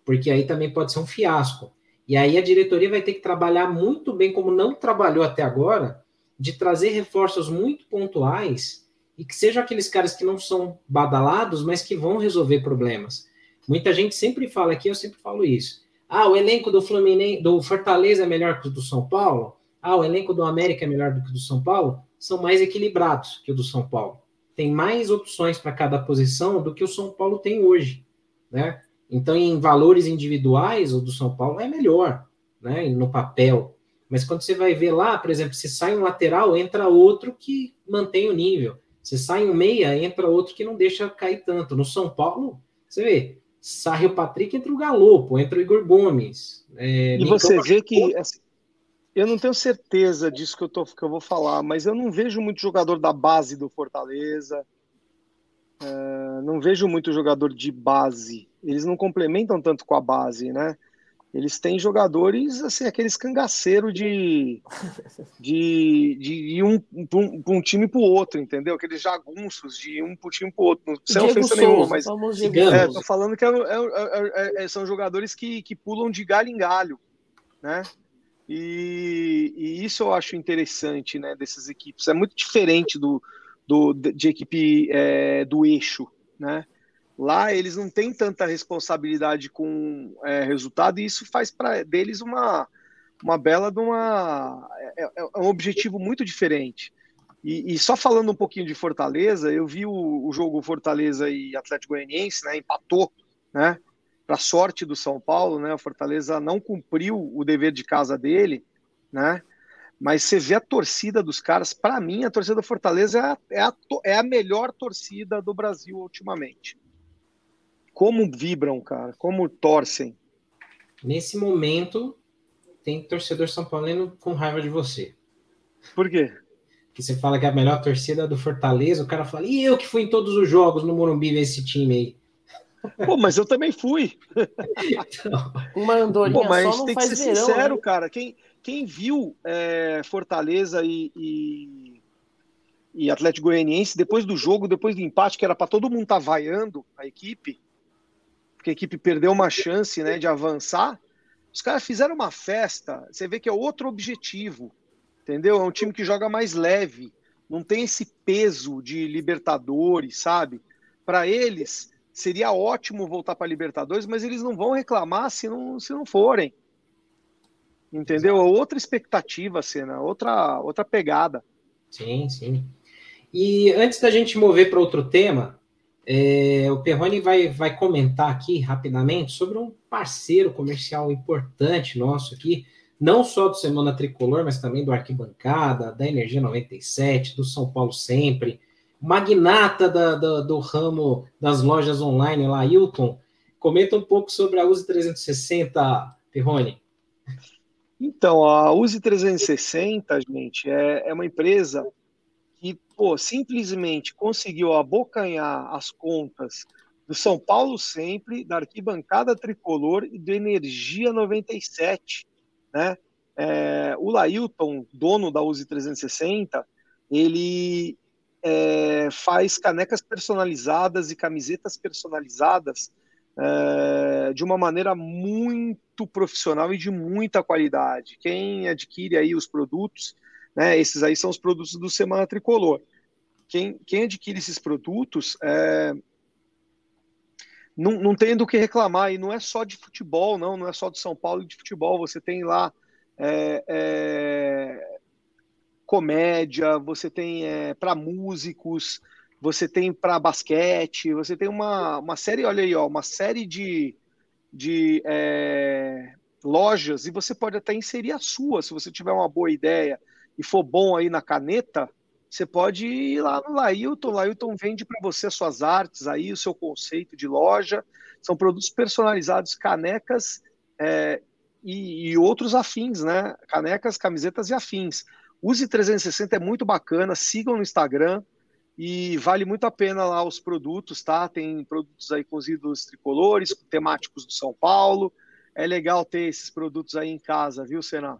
Porque aí também pode ser um fiasco. E aí a diretoria vai ter que trabalhar muito bem, como não trabalhou até agora, de trazer reforços muito pontuais e que sejam aqueles caras que não são badalados, mas que vão resolver problemas. Muita gente sempre fala aqui, eu sempre falo isso. Ah, o elenco do Fluminense, do Fortaleza é melhor que o do São Paulo? Ah, o elenco do América é melhor do que o do São Paulo? São mais equilibrados que o do São Paulo. Tem mais opções para cada posição do que o São Paulo tem hoje, né? Então, em valores individuais, o do São Paulo é melhor, né? No papel. Mas quando você vai ver lá, por exemplo, se sai um lateral, entra outro que mantém o nível. Se sai um meia, entra outro que não deixa cair tanto. No São Paulo, você vê, sai o Patrick, entra o Galopo, entra o Igor Gomes. É, e você vê que eu não tenho certeza disso que eu, tô, que eu vou falar, mas eu não vejo muito jogador da base do Fortaleza. É, não vejo muito jogador de base. Eles não complementam tanto com a base, né? Eles têm jogadores, assim, aqueles cangaceiros de, de, de ir um, um, um time para o outro, entendeu? Aqueles jagunços de um para time para o outro. Não sem ofensa nenhuma, mas. É, tô falando que é, é, é, são jogadores que, que pulam de galho em galho, né? E, e, isso eu acho interessante, né, dessas equipes. É muito diferente do, do de equipe é, do eixo, né? Lá eles não têm tanta responsabilidade com é, resultado e isso faz para deles uma, uma bela de uma é, é, é, um objetivo muito diferente. E, e, só falando um pouquinho de Fortaleza, eu vi o, o jogo Fortaleza e Atlético Goianiense, né? Empatou, né? Para sorte do São Paulo, né? O Fortaleza não cumpriu o dever de casa dele, né? Mas você vê a torcida dos caras. Para mim, a torcida do Fortaleza é a, é a, é a melhor torcida do Brasil ultimamente como vibram, cara, como torcem. Nesse momento, tem torcedor São Paulino com raiva de você. Por quê? Que você fala que é a melhor torcida do Fortaleza, o cara fala, e eu que fui em todos os jogos no Morumbi ver esse time aí. Pô, mas eu também fui. *laughs* Então, Uma andorinha Pô, mas só não tem que ser verão, sincero, né? cara. Quem, quem viu é, Fortaleza e, e, e, Atlético Goianiense depois do jogo, depois do empate, que era para todo mundo estar tá vaiando a equipe, porque a equipe perdeu uma chance né, de avançar. Os caras fizeram uma festa, você vê que é outro objetivo, entendeu? É um time que joga mais leve, não tem esse peso de Libertadores, sabe? Para eles seria ótimo voltar para Libertadores, mas eles não vão reclamar se não, se não forem. Entendeu? É outra expectativa, cena, outra outra pegada. Sim, sim. E antes da gente mover para outro tema, é, o Perrone vai, vai comentar aqui rapidamente sobre um parceiro comercial importante nosso aqui, não só do Semana Tricolor, mas também do Arquibancada, da Energia 97, do São Paulo Sempre, magnata da, da, do ramo das lojas online lá, Hilton. Comenta um pouco sobre a Use 360, Perrone. Então, a Use 360, gente, é, é uma empresa que pô, simplesmente conseguiu abocanhar as contas do São Paulo sempre, da arquibancada tricolor e do Energia 97, né? É, o Lailton, dono da Uzi 360, ele é, faz canecas personalizadas e camisetas personalizadas é, de uma maneira muito profissional e de muita qualidade. Quem adquire aí os produtos né? Esses aí são os produtos do Semana Tricolor. Quem, quem adquire esses produtos é, não, não tem do que reclamar, e não é só de futebol, não, não é só de São Paulo e de futebol, você tem lá é, é, comédia, você tem é, para músicos, você tem para basquete, você tem uma, uma série, olha aí, ó, uma série de, de é, lojas, e você pode até inserir a sua, se você tiver uma boa ideia e for bom aí na caneta, você pode ir lá no Lailton. Lailton vende para você as suas artes aí, o seu conceito de loja. São produtos personalizados, canecas é, e, e, outros afins, né? Canecas, camisetas e afins. Use 360 é muito bacana, sigam no Instagram e vale muito a pena lá os produtos, tá? Tem produtos aí com os ídolos tricolores, temáticos do São Paulo. É legal ter esses produtos aí em casa, viu, Senna?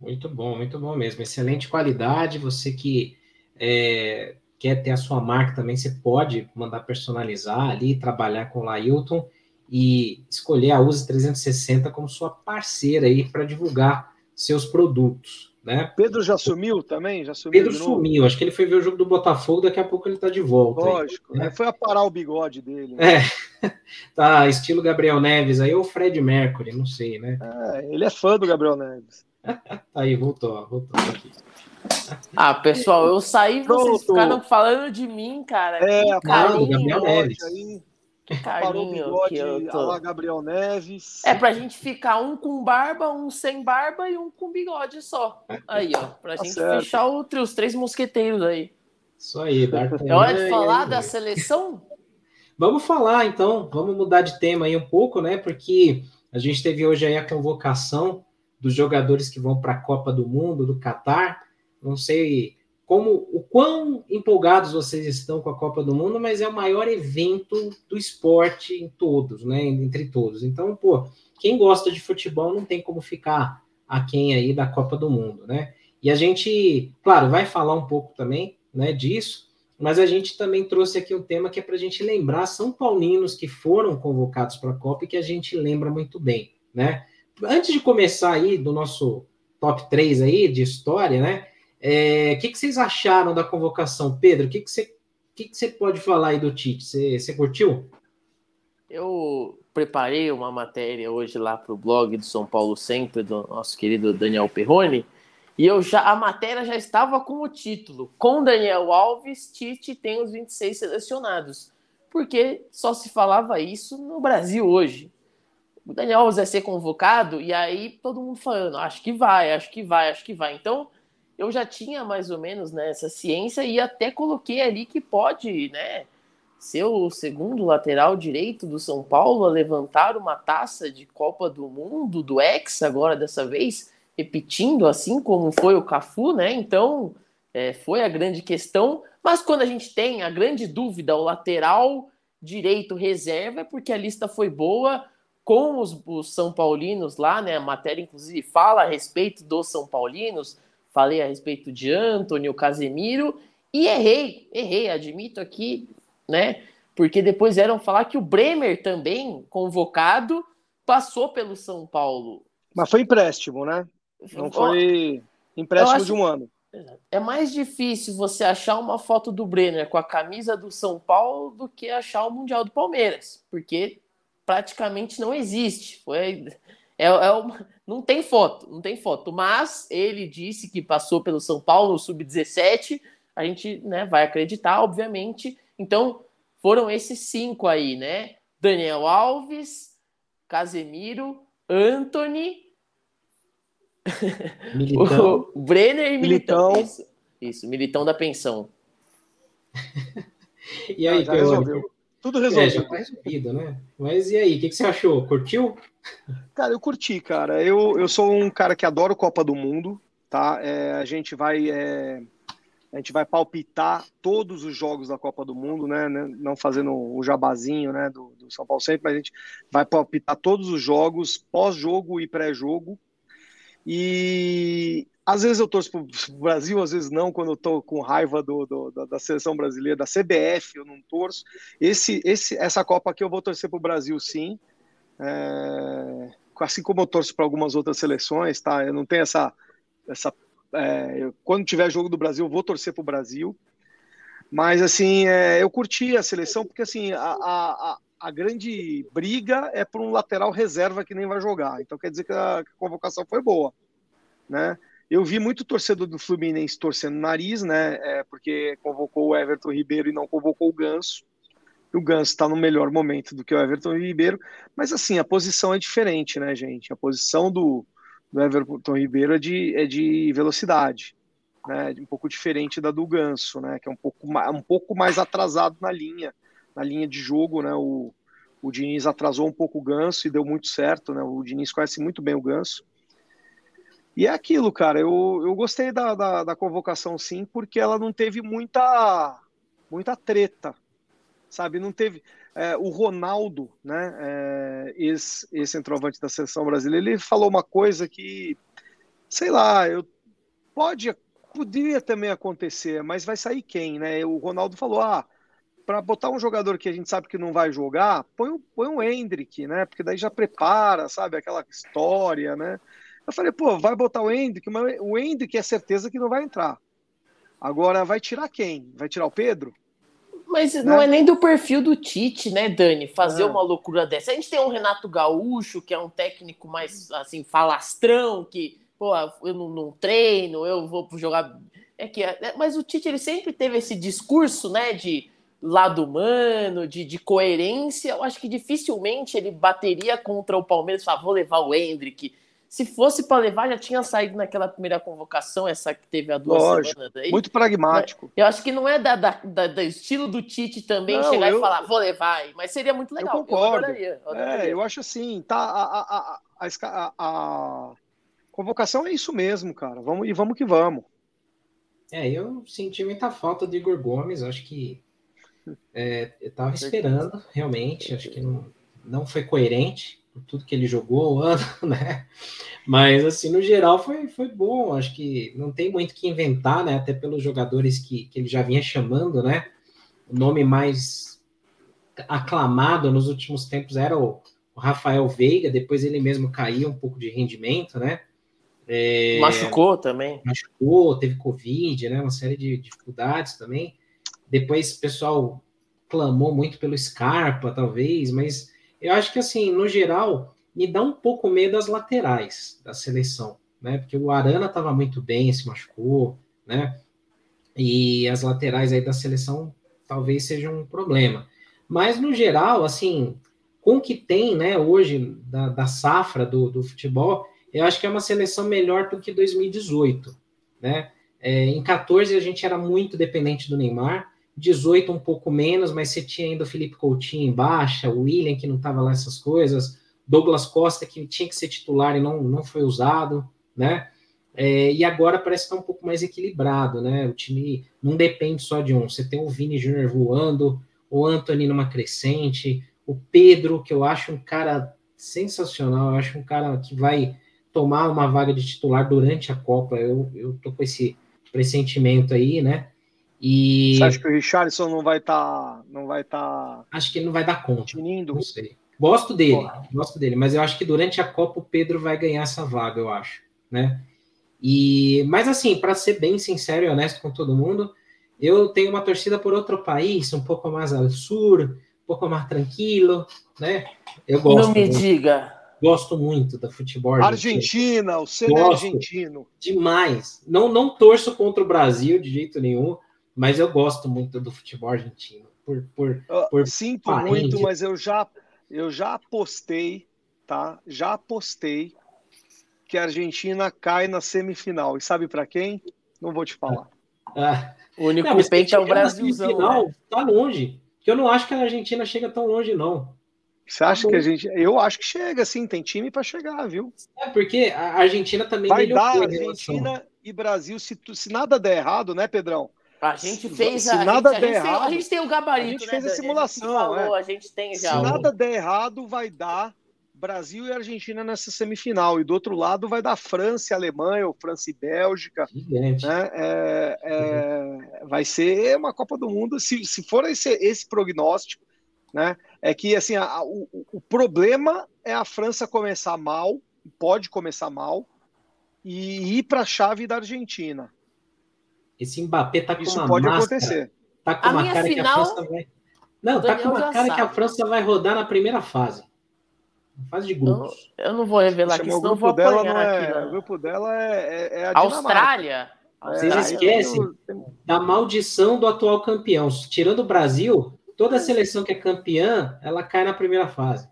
Muito bom, muito bom mesmo. Excelente qualidade. Você que é, quer ter a sua marca também, você pode mandar personalizar ali, trabalhar com o Lailton e escolher a Use 360 como sua parceira aí para divulgar seus produtos. Né? Pedro já sumiu também? Já sumiu Pedro sumiu, acho que ele foi ver o jogo do Botafogo, daqui a pouco ele está de volta. Lógico, aí, né? foi aparar o bigode dele. Né? É, *laughs* tá estilo Gabriel Neves aí ou Fred Mercury, não sei, né? É, ele é fã do Gabriel Neves. Aí, voltou, voltou aqui. Ah, pessoal, eu saí, vocês ficaram falando de mim, cara. É, que carinho. Gabriel Neves. Aí. Que carinho bigode, que eu tô... Gabriel Neves. É pra gente ficar um com barba, um sem barba e um com bigode só. Aí, ó. Pra tá gente certo. fechar o, os três mosqueteiros aí. Isso aí, É hora de falar da seleção? Vamos falar, então. Vamos mudar de tema aí um pouco, né? Porque a gente teve hoje aí a convocação dos jogadores que vão para a Copa do Mundo, do Catar. Não sei como o quão empolgados vocês estão com a Copa do Mundo, mas é o maior evento do esporte em todos, né? Entre todos. Então, pô, quem gosta de futebol não tem como ficar aquém aí da Copa do Mundo, né? E a gente, claro, vai falar um pouco também, né, disso, mas a gente também trouxe aqui um tema que é para a gente lembrar São Paulinos que foram convocados para a Copa e que a gente lembra muito bem, né? Antes de começar aí do nosso top 3 aí de história, né? É, o que, que, vocês acharam da convocação? Pedro, o que, que, você, que, que você pode falar aí do Tite? Você, você curtiu? Eu preparei uma matéria hoje lá para o blog do São Paulo Sempre, do nosso querido Daniel Perrone, e eu já a matéria já estava com o título: Com Daniel Alves, Tite tem os 26 selecionados. Porque só se falava isso no Brasil hoje. O Daniel Alves vai ser convocado, e aí todo mundo falando: acho que vai, acho que vai, acho que vai. Então eu já tinha mais ou menos né, essa ciência e até coloquei ali que pode né, ser o segundo lateral direito do São Paulo a levantar uma taça de Copa do Mundo, do Ex, agora dessa vez, repetindo assim como foi o Cafu, né? Então é, foi a grande questão. Mas quando a gente tem a grande dúvida, o lateral direito reserva, é porque a lista foi boa com os, os São Paulinos lá, né? A matéria, inclusive, fala a respeito dos São Paulinos falei a respeito de Antônio Casemiro e errei, errei, admito aqui, né? Porque depois vieram falar que o Bremer também, convocado, passou pelo São Paulo. Mas foi empréstimo, né? Não foi empréstimo acho... de um ano. É mais difícil você achar uma foto do Brenner com a camisa do São Paulo do que achar o Mundial do Palmeiras, porque praticamente não existe. Foi é, é uma, não tem foto, não tem foto. Mas ele disse que passou pelo São Paulo no sub-17. A gente né, vai acreditar, obviamente. Então, foram esses cinco aí, né? Daniel Alves, Casemiro, Anthony, Militão. *laughs* o Brenner e Militão. Militão. Isso, Militão da pensão. e aí, já resolveu. Tudo resolvido. É, já tá resolvido, né? Mas e aí, o que, que, você achou? Curtiu? Cara, eu curti, cara. Eu, eu sou um cara que adora Copa do Mundo, tá? É, a gente vai. É, a gente vai palpitar todos os jogos da Copa do Mundo, né? Não fazendo o jabazinho né, do, do São Paulo sempre, mas a gente vai palpitar todos os jogos, pós-jogo e pré-jogo. E, às vezes eu torço para o Brasil, às vezes não, quando eu estou com raiva do, do, da, da, seleção brasileira, da CBF, eu não torço. Esse, esse, essa Copa aqui eu vou torcer para o Brasil, sim. É, assim como eu torço para algumas outras seleções, tá? Eu não tenho essa. essa é, eu, quando tiver jogo do Brasil, eu vou torcer para o Brasil. Mas, assim, é, eu curti a seleção, porque, assim, a, a, a grande briga é por um lateral reserva que nem vai jogar. Então, quer dizer que a convocação foi boa, né? Eu vi muito torcedor do Fluminense torcendo o nariz, né? É, porque convocou o Everton Ribeiro e não convocou o Ganso. O Ganso está no melhor momento do que o Everton Ribeiro. Mas assim, a posição é diferente, né, gente? A posição do, do Everton Ribeiro é de, é de velocidade. Né, um pouco diferente da do Ganso, né, que é um pouco, mais, um pouco mais atrasado na linha, na linha de jogo, né, o, o Diniz atrasou um pouco o Ganso e deu muito certo, né, o Diniz conhece muito bem o Ganso, e é aquilo, cara, eu, eu gostei da, da, da, convocação sim, porque ela não teve muita, muita treta, sabe? Não teve. É, o Ronaldo, né, é, esse, esse centroavante da seleção brasileira, ele falou uma coisa que sei lá, eu pode poderia também acontecer, mas vai sair quem, né? O Ronaldo falou: "Ah, para botar um jogador que a gente sabe que não vai jogar, põe põe um Hendrick, né? Porque daí já prepara, sabe, aquela história, né? Eu falei, pô, vai botar o Hendrick, mas o Hendrick é certeza que não vai entrar. Agora, vai tirar quem? Vai tirar o Pedro? Mas né? não é nem do perfil do Tite, né, Dani? Fazer é. uma loucura dessa. A gente tem um Renato Gaúcho, que é um técnico mais, assim, falastrão, que, pô, eu não, não treino, eu vou jogar. É que, é, mas o Tite, ele sempre teve esse discurso, né, de lado humano, de, de coerência. Eu acho que dificilmente ele bateria contra o Palmeiras e falar, vou levar o Hendrick se fosse para levar, já tinha saído naquela primeira convocação, essa que teve há duas Lógico, semanas aí. Muito pragmático. Eu acho que não é da, da, da do estilo do Tite também não, chegar eu, e falar, vou levar, mas seria muito legal. Eu concordo. Eu, adoraria, eu, adoraria. É, eu acho assim, tá, a, a, a, a, convocação é isso mesmo, cara. Vamos e vamos que vamos. É, eu senti muita falta de Igor Gomes, acho que *laughs* é, eu tava esperando, realmente, acho que não, não foi coerente por tudo que ele jogou o ano, *laughs* né? Mas, assim, no geral foi, foi bom. Acho que não tem muito que inventar, né? Até pelos jogadores que, que ele já vinha chamando, né? O nome mais aclamado nos últimos tempos era o, o Rafael Veiga, depois ele mesmo caiu um pouco de rendimento, né? É, machucou também. Machucou, teve Covid, né? Uma série de dificuldades também. Depois o pessoal clamou muito pelo Scarpa, talvez, mas eu acho que, assim, no geral, me dá um pouco medo das laterais da seleção, né? Porque o Arana estava muito bem, se machucou, né? E as laterais aí da seleção talvez sejam um problema. Mas, no geral, assim, com o que tem, né, hoje, da, da safra do, do futebol, eu acho que é uma seleção melhor do que 2018, né? É, em 14 a gente era muito dependente do Neymar, 18 um pouco menos, mas você tinha ainda o Felipe Coutinho em baixa, o William que não estava lá essas coisas, Douglas Costa que tinha que ser titular e não, não foi usado, né? É, e agora parece estar tá um pouco mais equilibrado, né? O time não depende só de um. Você tem o Vini Júnior voando, o Anthony numa crescente, o Pedro, que eu acho um cara sensacional, eu acho um cara que vai tomar uma vaga de titular durante a Copa. Eu, eu tô com esse pressentimento aí, né? E... Você acha que o Richardson não vai estar. Tá, não vai estar. Tá acho que ele não vai dar conta. Tinindo. Não sei. Gosto dele, Porra. gosto dele, mas eu acho que durante a Copa o Pedro vai ganhar essa vaga, eu acho, né? E, mas assim, para ser bem sincero e honesto com todo mundo, eu tenho uma torcida por outro país, um pouco mais ao sul, um pouco mais tranquilo, né? Eu gosto. Não me muito, diga. Gosto muito da futebol argentino. Argentina, o Senna é argentino. Demais. Não, não torço contra o Brasil de jeito nenhum mas eu gosto muito do futebol argentino. Por, por, por Sinto parente. muito, mas eu já, eu já apostei, tá? Já apostei que a Argentina cai na semifinal. E sabe para quem? Não vou te falar. Ah. O único não, é o Brasilzão. Né? Tá longe. Que eu não acho que a Argentina chega tão longe, não. Você acha tá que a gente. Eu acho que chega, sim, tem time para chegar, viu? É, porque a Argentina também. Vai dar Argentina e Brasil, se, se nada der errado, né, Pedrão? A gente fez se a, nada a, gente, der a, errado, a gente tem o gabarito, a gente né, fez a simulação. A gente, falou, é. a gente tem já. Se o... nada der errado, vai dar Brasil e Argentina nessa semifinal. E do outro lado vai dar França e Alemanha, ou França e Bélgica. Né? É, é, vai ser uma Copa do Mundo. Se, se for esse, esse prognóstico, né? É que assim, a, o, o problema é a França começar mal, pode começar mal, e ir para a chave da Argentina. Esse Mbappé tá com Isso uma pode máscara, acontecer. Tá com a uma cara final, que a França vai. Não, tá com uma cara sabe. que a França vai rodar na primeira fase. Fase de grupos. Eu, eu não vou revelar aqui, senão vou dela não é, aqui, O grupo dela é, é, é a Austrália. Vocês esquecem da maldição do atual campeão. Tirando o Brasil, toda a seleção que é campeã, ela cai na primeira fase.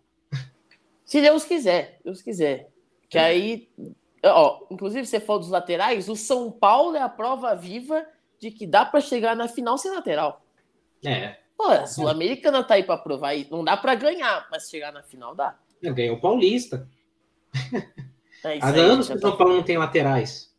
Se Deus quiser, Deus quiser. Que aí Ó, inclusive, você falou dos laterais, o São Paulo é a prova viva de que dá para chegar na final sem lateral. É. Pô, a Sul-Americana tá aí para provar. Não dá para ganhar, mas chegar na final dá. É, ganhou o Paulista. É Há anos que o São tá... Paulo não tem laterais.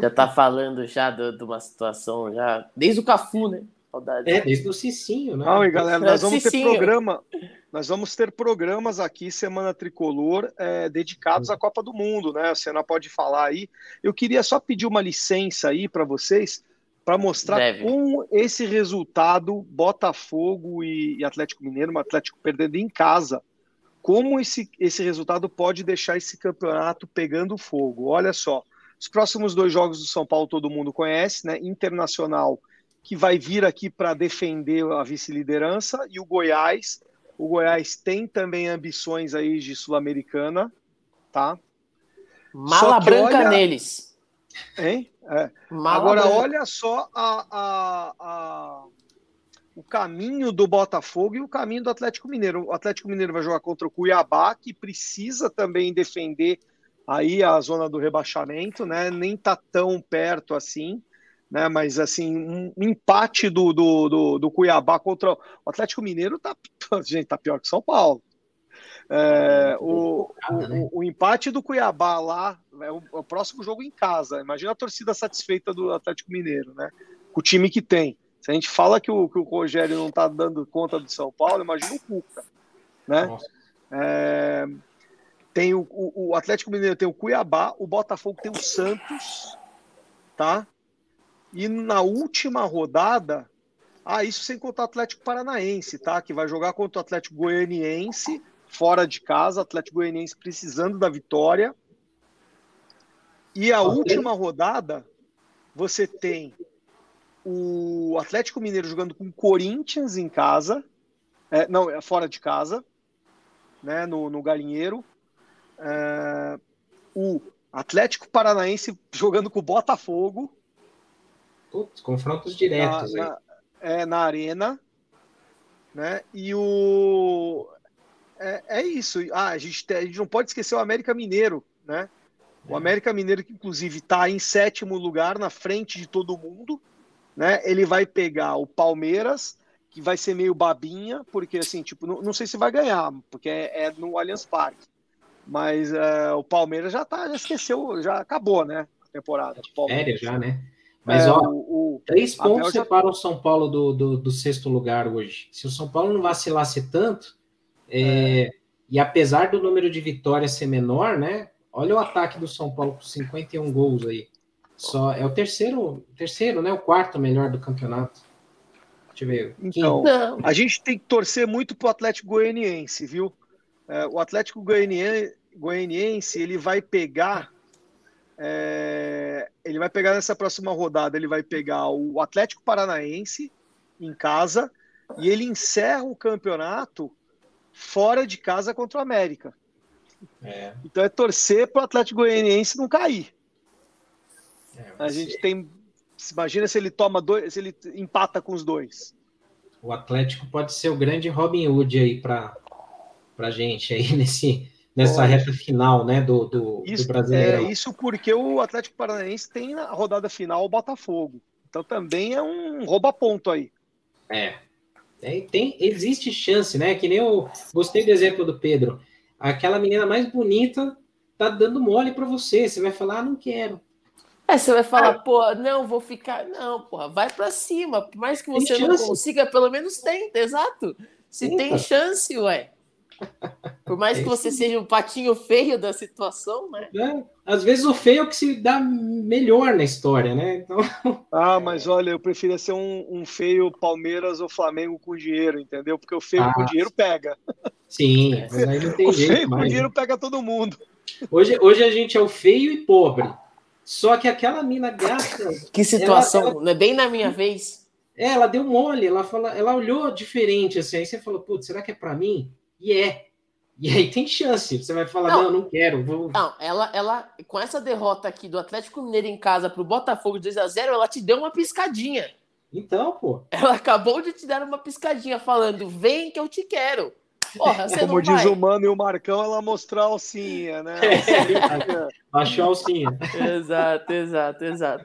Já tá falando já de, de uma situação já. Desde o Cafu, né? Saudades. É, desde o Cicinho, né? Não, e galera, nós vamos Cicinho. ter programa. Nós vamos ter programas aqui, Semana Tricolor, é, dedicados à Copa do Mundo, né? A Senna pode falar aí. Eu queria só pedir uma licença aí para vocês, para mostrar Deve. com esse resultado, Botafogo e, e Atlético Mineiro, o Atlético perdendo em casa, como esse, esse resultado pode deixar esse campeonato pegando fogo. Olha só, os próximos dois jogos do São Paulo todo mundo conhece, né? Internacional que vai vir aqui para defender a vice-liderança, e o Goiás. O Goiás tem também ambições aí de Sul-Americana, tá? Mala branca olha... neles. Hein? É. Agora, branca. olha só a, a, a, o caminho do Botafogo e o caminho do Atlético Mineiro. O Atlético Mineiro vai jogar contra o Cuiabá, que precisa também defender aí a zona do rebaixamento, né? Nem tá tão perto assim né? Mas assim, um empate do, do, do, do, Cuiabá contra o Atlético Mineiro tá, *laughs* gente, tá pior que São Paulo. É, o, o, o, empate do Cuiabá lá é o, é o, próximo jogo em casa. Imagina a torcida satisfeita do Atlético Mineiro, né? Com o time que tem. Se a gente fala que o, que o Rogério não tá dando conta do São Paulo, imagina o Cuca, né? É, tem o, o, Atlético Mineiro tem o Cuiabá, o Botafogo tem o Santos, tá? E na última rodada, ah, isso sem contar o Atlético Paranaense, tá? Que vai jogar contra o Atlético Goianiense, fora de casa, Atlético Goianiense precisando da vitória. E a última rodada, você tem o Atlético Mineiro jogando com o Corinthians em casa, é, não, é fora de casa, né, no, no Galinheiro. É, o Atlético Paranaense jogando com o Botafogo Putz, confrontos diretos. Na, na, é, na arena. Né? E o. É, é isso. Ah, a, gente, a gente não pode esquecer o América Mineiro, né? O é. América Mineiro, que inclusive está em sétimo lugar, na frente de todo mundo, né? Ele vai pegar o Palmeiras, que vai ser meio babinha, porque assim, tipo, não, não sei se vai ganhar, porque é, é no Allianz Parque. Mas uh, o Palmeiras já tá, já esqueceu, já acabou, né? A temporada. Férias já, né? Mas, é, ó, o, o, três pontos já... separam o São Paulo do, do, do, sexto lugar hoje. Se o São Paulo não vacilasse tanto, é, é. e apesar do número de vitórias ser menor, né? Olha o ataque do São Paulo com 51 gols aí. Só é o terceiro, terceiro, né? O quarto melhor do campeonato. Deixa eu ver. Então, não. a gente tem que torcer muito pro Atlético Goianiense, viu? É, o Atlético Goianiense, Goianiense ele vai pegar é, ele vai pegar nessa próxima rodada, ele vai pegar o Atlético Paranaense em casa e ele encerra o campeonato fora de casa contra o América. É. Então é torcer para o Atlético Goianiense não cair. É, a gente tem. Imagina se ele toma dois, se ele empata com os dois. O Atlético pode ser o grande Robin Hood aí para a gente aí *laughs* nesse, nessa reta final, né, do, do, isso, do brasileiro. É isso porque o Atlético Paranaense tem na rodada final o Botafogo. Então também é um rouba-ponto aí. É. é. Tem, existe chance, né? Que nem eu gostei do exemplo do Pedro. Aquela menina mais bonita tá dando mole para você. Você vai falar, ah, não quero. É, você vai falar, ah, pô, não, vou ficar. Não, porra, vai para cima. Por mais que você não consiga, pelo menos tenta, exato. Se Tenta. tem chance, ué. Por mais é que você seja um patinho feio da situação, né? É, às vezes o feio é o que se dá melhor na história, né? Então... *laughs* Ah, mas olha, eu preferia ser um, um, feio Palmeiras ou Flamengo com dinheiro, entendeu? Porque o feio ah, com dinheiro pega. Sim, *laughs* mas aí não tem o jeito. Feio mais, com dinheiro né? pega todo mundo. Hoje, hoje a gente é o feio e pobre. Só que aquela mina gata. Que situação, ela, ela... é bem na minha vez. É, ela deu mole, ela, fala, ela olhou diferente assim. Aí você falou, putz, será que é para mim? E é. E aí tem chance. Você vai falar, não, não, não quero. Vou... Não, ela, ela, com essa derrota aqui do Atlético Mineiro em casa pro Botafogo 2 a 0 ela te deu uma piscadinha. Então, pô. Ela acabou de te dar uma piscadinha falando: vem que eu te quero. Porra, Como diz vai. o Mano e o Marcão, ela mostrou a alcinha, né? *laughs* É, achou a alcinha. exato, exato, exato.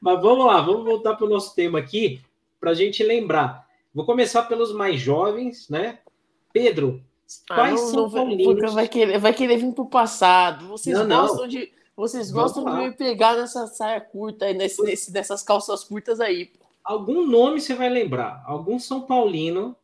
Mas vamos lá, vamos voltar para o nosso tema aqui, para a gente lembrar. Vou começar pelos mais jovens, né? Pedro, ah, quais não, são não, vai querer, vai querer vir pro passado. Vocês não, gostam não. de vocês gostam de me pegar nessa saia curta aí, nesse, nesse, nessas calças curtas aí. algum nome você vai lembrar, algum São Paulino,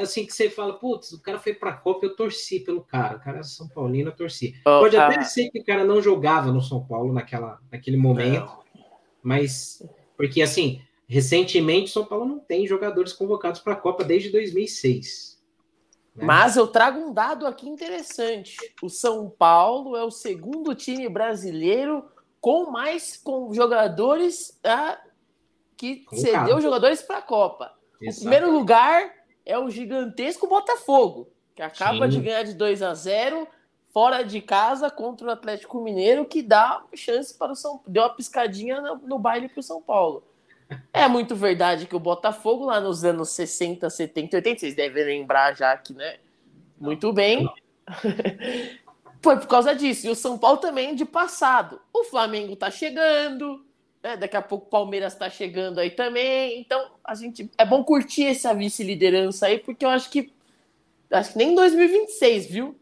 assim que você fala, putz, o cara foi para a Copa, eu torci pelo cara, o cara é São Paulino, eu torci. Oh, Pode até ser que o cara não jogava no São Paulo naquela, naquele momento, não. mas porque assim, recentemente o São Paulo não tem jogadores convocados para a Copa desde 2006. Né? Mas eu trago um dado aqui interessante. O São Paulo é o segundo time brasileiro com mais com jogadores ah, que cedeu jogadores para a Copa. Exato. O primeiro lugar é o gigantesco Botafogo, que acaba Sim. de ganhar de 2 a 0 fora de casa contra o Atlético Mineiro, que dá chance para o São deu uma piscadinha no, no baile para o São Paulo. É muito verdade que o Botafogo lá nos anos 60, 70, 80, vocês devem lembrar já que, né? Muito bem. *laughs* Foi por causa disso. E o São Paulo também de passado. O Flamengo tá chegando, né? Daqui a pouco o Palmeiras tá chegando aí também. Então, a gente é bom curtir essa vice-liderança aí, porque eu acho que acho que nem em 2026, viu?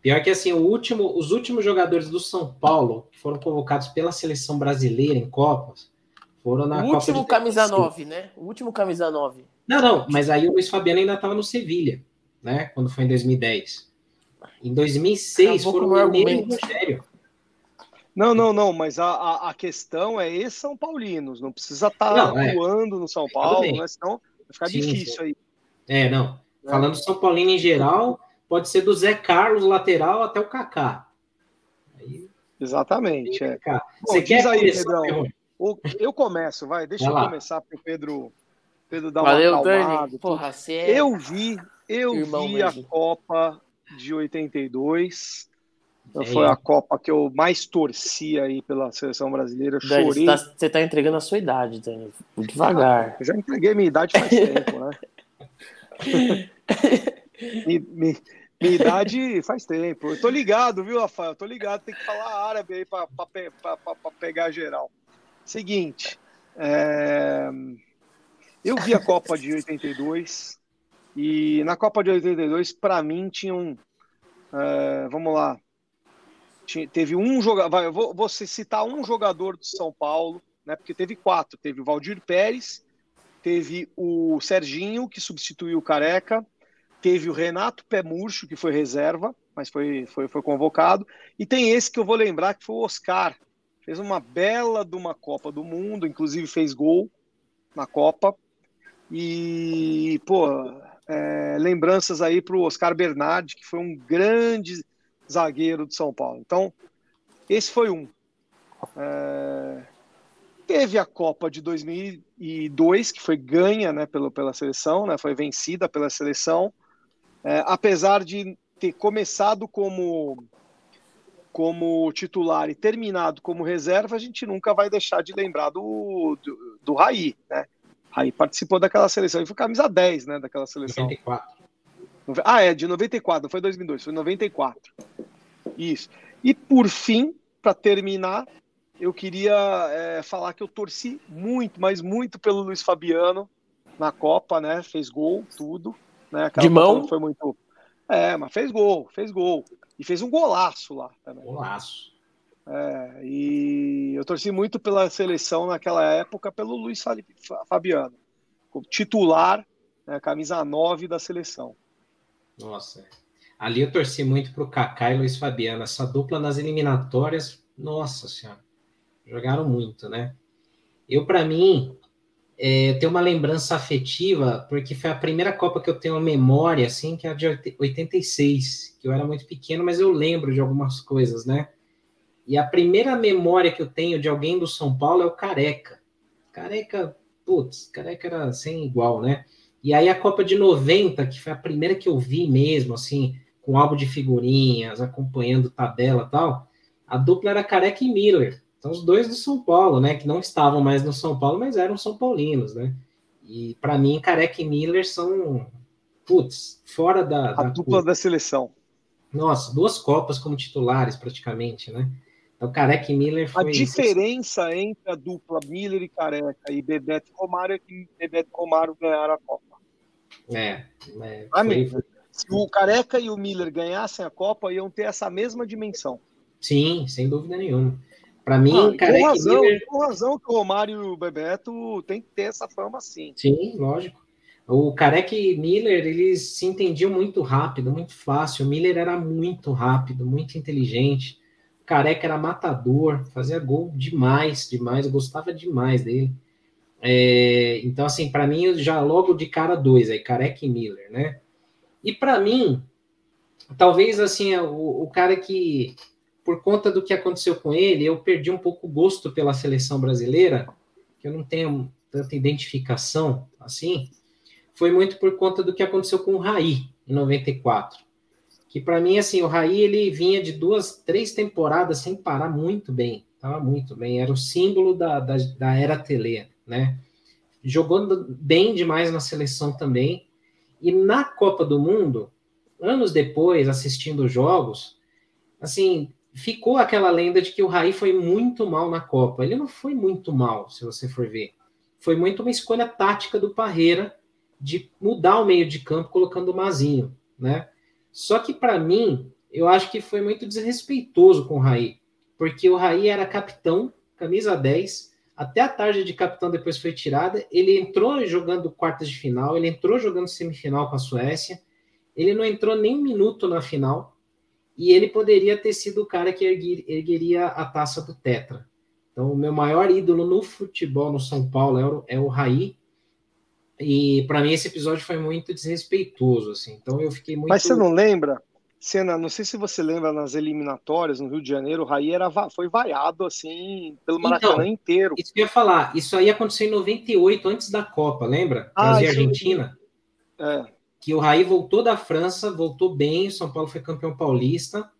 Pior que assim, o último, os últimos jogadores do São Paulo que foram convocados pela seleção brasileira em Copas foram na o Copa último camisa 9, né? O último camisa 9. Não, não, mas aí o Luiz Fabiano ainda estava no Sevilha, né? Quando foi em 2010. Em 2006 Acabou foram o Mineiro e Rogério. Não, não, não, mas a, a, a, questão é esses São Paulinos, não precisa estar tá atuando é. no São Paulo, né? senão vai ficar sim, difícil sim. aí. É, não. É. Falando São Paulino em geral, pode ser do Zé Carlos, lateral, até o Kaká. Aí... Exatamente. É. Bom, Você quer aí, Pedrão? Eu começo, vai, deixa vai eu começar para o Pedro, Pedro dar Valeu, uma acalmada. Porra, é... Eu vi, eu Irmão vi mesmo. a Copa de 82 é. Foi a Copa que eu mais torci aí pela seleção brasileira. Eu Dani, chorei. Você está tá entregando a sua idade, Dani. Devagar. Eu já entreguei minha idade faz *laughs* tempo, né? me, me, minha idade faz tempo. Eu tô ligado, viu, Rafael? Eu tô ligado, tem que falar árabe aí para pegar geral. Seguinte, é... eu vi a Copa de 82 e na Copa de 82, para mim, tinha um. É... Vamos lá, teve um jogador, vou, vou citar um jogador do São Paulo, né? Porque teve quatro, teve o Valdir Pérez, teve o Serginho que substituiu o Careca, teve o Renato Pé Murcho que foi reserva, mas foi, foi, foi convocado, e tem esse que eu vou lembrar que foi o Oscar, fez uma bela de uma Copa do Mundo, inclusive fez gol na Copa, e pô, é, lembranças aí para o Oscar Bernardi, que foi um grande zagueiro de São Paulo. Então, esse foi um. É... Teve a Copa de 2002, que foi ganha né, pelo, pela seleção, né, foi vencida pela seleção. É, apesar de ter começado como, como titular e terminado como reserva, a gente nunca vai deixar de lembrar do, do, do Raí. Né? Raí participou daquela seleção e foi camisa 10 né, daquela seleção. 94. Ah, é, de 94, não foi 2002, foi 94. Isso. E por fim, para terminar, eu queria é, falar que eu torci muito, mas muito pelo Luiz Fabiano na Copa, né? Fez gol, tudo. Né? Aquela de mão? Foi muito. É, mas fez gol, fez gol. E fez um golaço lá também. Golaço. É, e eu torci muito pela seleção naquela época pelo Luiz Fabiano, titular, né, camisa 9 da seleção. Nossa, ali eu torci muito para o Kaká e Luiz Fabiano. Essa dupla nas eliminatórias, nossa senhora, jogaram muito, né? Eu, para mim, é, tenho uma lembrança afetiva, porque foi a primeira Copa que eu tenho memória, assim, que é a de 86, que eu era muito pequeno, mas eu lembro de algumas coisas, né? E a primeira memória que eu tenho de alguém do São Paulo é o Careca. Careca, putz, Careca era sem igual, né? E aí a Copa de 90, que foi a primeira que eu vi mesmo, assim, com álbum de figurinhas, acompanhando tabela e tal, a dupla era Careca e Miller. Então, os dois do São Paulo, né? Que não estavam mais no São Paulo, mas eram São Paulinos, né? E para mim, Careca e Miller são, putz, fora da. A da dupla da seleção. Nossa, duas Copas como titulares, praticamente, né? Então, Careca e Miller foi. A diferença entre a dupla Miller e Careca e Bebeto e Romário é que Bebeto e Romário ganharam a Copa. É. é foi... Se o Careca e o Miller ganhassem a Copa, iam ter essa mesma dimensão. Sim, sem dúvida nenhuma. Para mim, ah, Careca com razão, Miller... com razão que o Romário e o Bebeto tem que ter essa fama sim. Sim, lógico. O Careca e Miller, eles se entendiam muito rápido, muito fácil. O Miller era muito rápido, muito inteligente. O Careca era matador, fazia gol demais, demais. Eu gostava demais dele. É, então, assim, para mim, já logo de cara dois, aí, Careca e Miller, né? E para mim, talvez, assim, o, o cara que, por conta do que aconteceu com ele, eu perdi um pouco o gosto pela seleção brasileira, que eu não tenho tanta identificação, assim, foi muito por conta do que aconteceu com o Raí em 94. Que para mim, assim, o Raí ele vinha de duas, três temporadas sem parar muito bem. Tava muito bem. Era o símbolo da, da, da era Tele, né? Jogando bem demais na seleção também. E na Copa do Mundo, anos depois, assistindo jogos, assim, ficou aquela lenda de que o Raí foi muito mal na Copa. Ele não foi muito mal, se você for ver. Foi muito uma escolha tática do Parreira de mudar o meio de campo colocando o Mazinho, né? Só que para mim, eu acho que foi muito desrespeitoso com o Raí, porque o Raí era capitão, camisa 10, até a tarde de capitão depois foi tirada, ele entrou jogando quartas de final, ele entrou jogando semifinal com a Suécia, ele não entrou nem um minuto na final, e ele poderia ter sido o cara que ergueria a taça do Tetra. Então, o meu maior ídolo no futebol no São Paulo é o, é o Raí, e para mim esse episódio foi muito desrespeitoso, assim. Então eu fiquei muito. Mas você não lembra? Cena, não sei se você lembra nas eliminatórias no Rio de Janeiro, o Raí era, foi vaiado assim pelo Maracanã então, inteiro. Isso que eu ia falar, isso aí aconteceu em 98, antes da Copa, lembra? Ah, Brasil e Argentina. É. Que o Raí voltou da França, voltou bem, o São Paulo foi campeão paulista.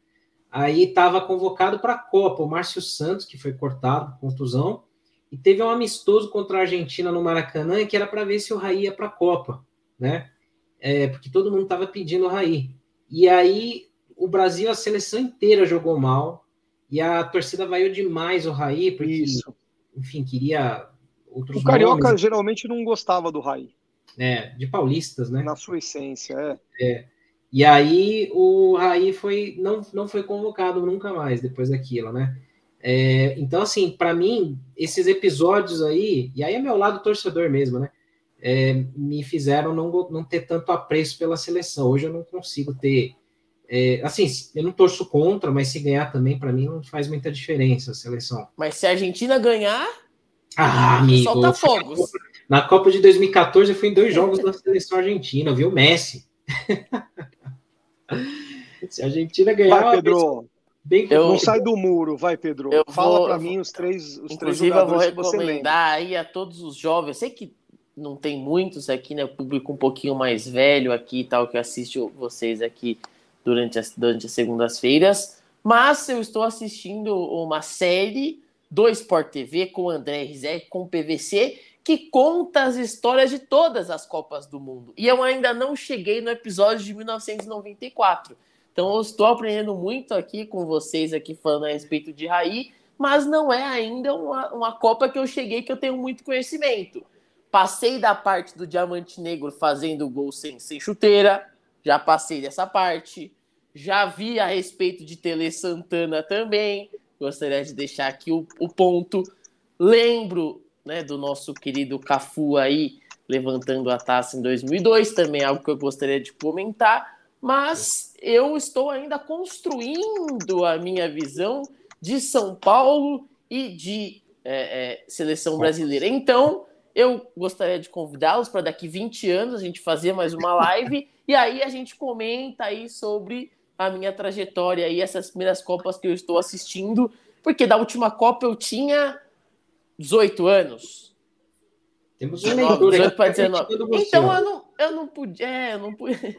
Aí estava convocado para a Copa o Márcio Santos, que foi cortado, contusão, e teve um amistoso contra a Argentina no Maracanã que era para ver se o Raí ia para a Copa, né? É, porque todo mundo estava pedindo o Raí. E aí o Brasil, a seleção inteira jogou mal e a torcida vaiou demais o Raí, porque, Isso. enfim, queria outros O Carioca nomes. geralmente não gostava do Raí. É, de paulistas, né? Na sua essência, é. é. E aí o Raí foi, não, não foi convocado nunca mais depois daquilo, né? É, então, assim, para mim, esses episódios aí, e aí é meu lado torcedor mesmo, né? É, me fizeram não, não ter tanto apreço pela seleção. Hoje eu não consigo ter. É, assim, eu não torço contra, mas se ganhar também, para mim, não faz muita diferença a seleção. Mas se a Argentina ganhar. Ah, amigo. Solta fogos. Na Copa de 2014, eu fui em dois jogos da seleção argentina, viu? Messi. *laughs* se a Argentina ganhar. Vai, Pedro. Bem, eu, não sai do muro, vai, Pedro. Fala para mim os três, os três jogadores eu vou recomendar aí a todos os jovens. Eu sei que não tem muitos aqui, né? Público um pouquinho mais velho aqui e tal, que assiste vocês aqui durante as, durante as segundas-feiras. Mas eu estou assistindo uma série do Sport TV com o André Rizek, com o PVC, que conta as histórias de todas as Copas do Mundo. E eu ainda não cheguei no episódio de 1994. Então eu estou aprendendo muito aqui com vocês aqui falando a respeito de Raí, mas não é ainda uma, uma Copa que eu cheguei que eu tenho muito conhecimento. Passei da parte do Diamante Negro fazendo gol sem, sem chuteira, já passei dessa parte. Já vi a respeito de Tele Santana também. Gostaria de deixar aqui o, o ponto. Lembro né, do nosso querido Cafu aí levantando a taça em 2002, também é algo que eu gostaria de comentar mas eu estou ainda construindo a minha visão de São Paulo e de é, é, seleção brasileira. Então, eu gostaria de convidá-los para daqui 20 anos a gente fazer mais uma live e aí a gente comenta aí sobre a minha trajetória e essas primeiras Copas que eu estou assistindo, porque da última Copa eu tinha 18 anos. Temos um leitura para 19. Então eu não, eu não podia, é, eu não podia.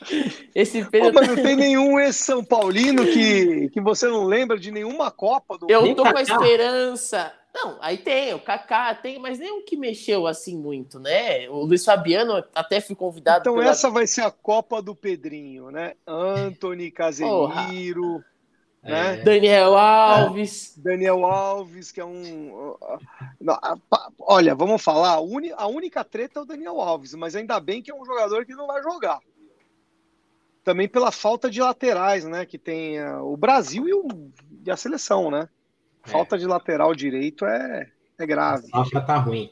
*laughs* Esse Pedro... mas não tem nenhum ex-São Paulino que, que você não lembra de nenhuma Copa do Eu tô com a esperança. Não, aí tem, o Kaká tem, mas nenhum que mexeu assim muito, né? O Luiz Fabiano até fui convidado. Então pela... essa vai ser a Copa do Pedrinho, né? Anthony Casemiro. Né? É. Daniel Alves. *laughs* Daniel Alves, que é um. Olha, vamos falar, a única treta é o Daniel Alves, mas ainda bem que é um jogador que não vai jogar também pela falta de laterais, né? Que tem uh, o Brasil e, o, e, a seleção, né? Falta de lateral direito é, é grave. A safra tá ruim.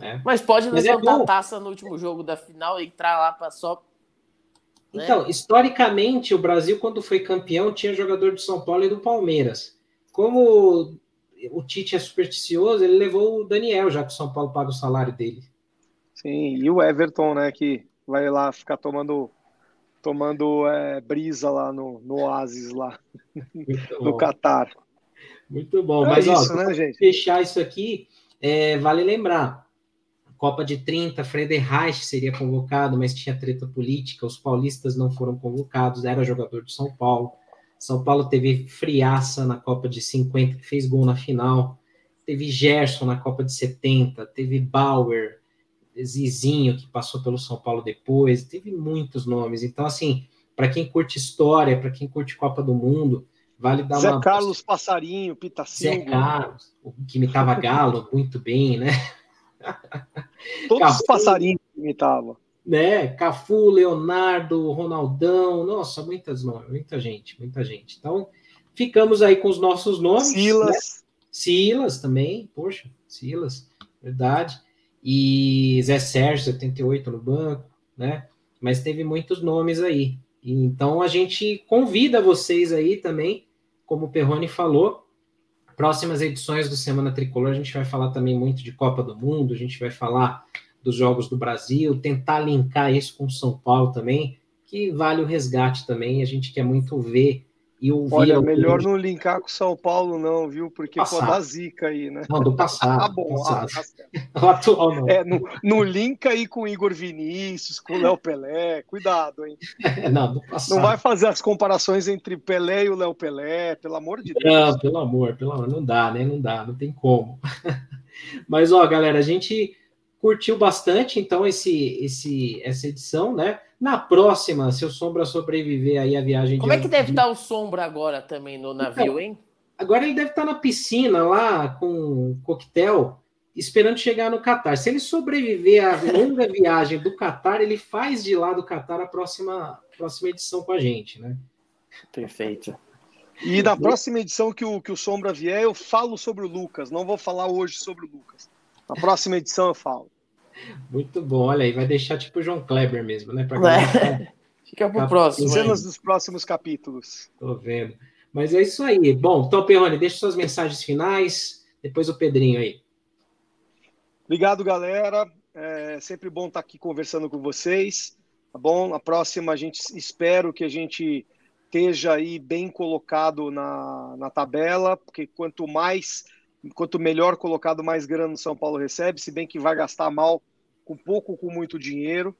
É. Mas pode é levantar é a taça no último jogo da final e entrar lá para só. Né? Então, historicamente, o Brasil, quando foi campeão, tinha jogador de São Paulo e do Palmeiras. Como o Tite é supersticioso, ele levou o Daniel, já que o São Paulo paga o salário dele. Sim, e o Everton, né, que vai lá ficar tomando tomando é, brisa lá no, no Oasis lá no *laughs* Catar. Muito bom. É Mas isso, ó, né, gente? fechar isso aqui, é, vale lembrar. Copa de 30, Frederich seria convocado, mas tinha treta política, os paulistas não foram convocados, era jogador de São Paulo. São Paulo teve Friaça na Copa de 50, que fez gol na final. Teve Gerson na Copa de 70, teve Bauer, Zizinho, que passou pelo São Paulo depois, teve muitos nomes. Então, assim, para quem curte história, para quem curte Copa do Mundo, vale dar Zé uma. Zé Carlos Passarinho, Pitacilgo. Zé Carlos, que imitava Galo muito bem, né? *laughs* Todos Cafu, os passarinhos que imitavam. Né? Cafu, Leonardo, Ronaldão, nossa, muitas muita gente, muita gente. Então, ficamos aí com os nossos nomes. Silas. Né? Silas também, poxa, Silas, verdade e Zé Sérgio, 78 no banco, né? Mas teve muitos nomes aí. Então a gente convida vocês aí também, como o Perrone falou, próximas edições do Semana Tricolor, a gente vai falar também muito de Copa do Mundo, a gente vai falar dos Jogos do Brasil, tentar linkar isso com São Paulo também, que vale o resgate também, a gente quer muito ver e ouvir. Olha, melhor não linkar com São Paulo, não, viu? Porque passado. pode dar zica aí, né? Não, do *laughs* passado. ah, bom, passado. Ah, tá *laughs* atual não. É, no, no link aí com Igor Vinícius, com Léo Pelé, cuidado, hein? *laughs* não, do passado. Não vai fazer as comparações entre Pelé e o Léo Pelé, pelo amor de Deus. Não, pelo amor, pelo amor, não dá, né? Não dá, não tem como. Mas, ó, galera, a gente curtiu bastante, então, esse, esse, essa edição, né? Na próxima, se o Sombra sobreviver aí a viagem Como de... é que deve estar o Sombra agora também no navio, então, hein? Agora ele deve estar na piscina lá com coquetel, esperando chegar no Catar. Se ele sobreviver à longa *laughs* viagem do Catar, ele faz de lá do Catar a próxima, próxima edição com a gente, né? Perfeito. E na próxima edição que o, que o Sombra vier, eu falo sobre o Lucas. Não vou falar hoje sobre o Lucas. Na próxima edição eu falo. Muito bom, olha aí, vai deixar tipo o João Kleber mesmo, né? Pra é. Fica pro próximo. Cenas dos próximos capítulos. Tô vendo. Mas é isso aí. Bom, então, Perrone, deixa suas mensagens finais, depois o Pedrinho aí. Obrigado, galera. É sempre bom estar aqui conversando com vocês. Tá bom? Na próxima, a gente espero que a gente esteja aí bem colocado na, na tabela, porque quanto mais quanto melhor colocado, mais grana o São Paulo recebe, se bem que vai gastar mal com pouco, com muito dinheiro,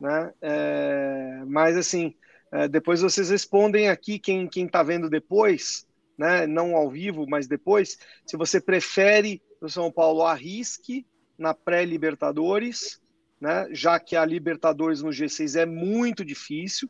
né? É, mas assim, é, depois vocês respondem aqui quem quem está vendo depois, né? Não ao vivo, mas depois, se você prefere o São Paulo arrisque na pré-Libertadores, né? Já que a Libertadores no G6 é muito difícil,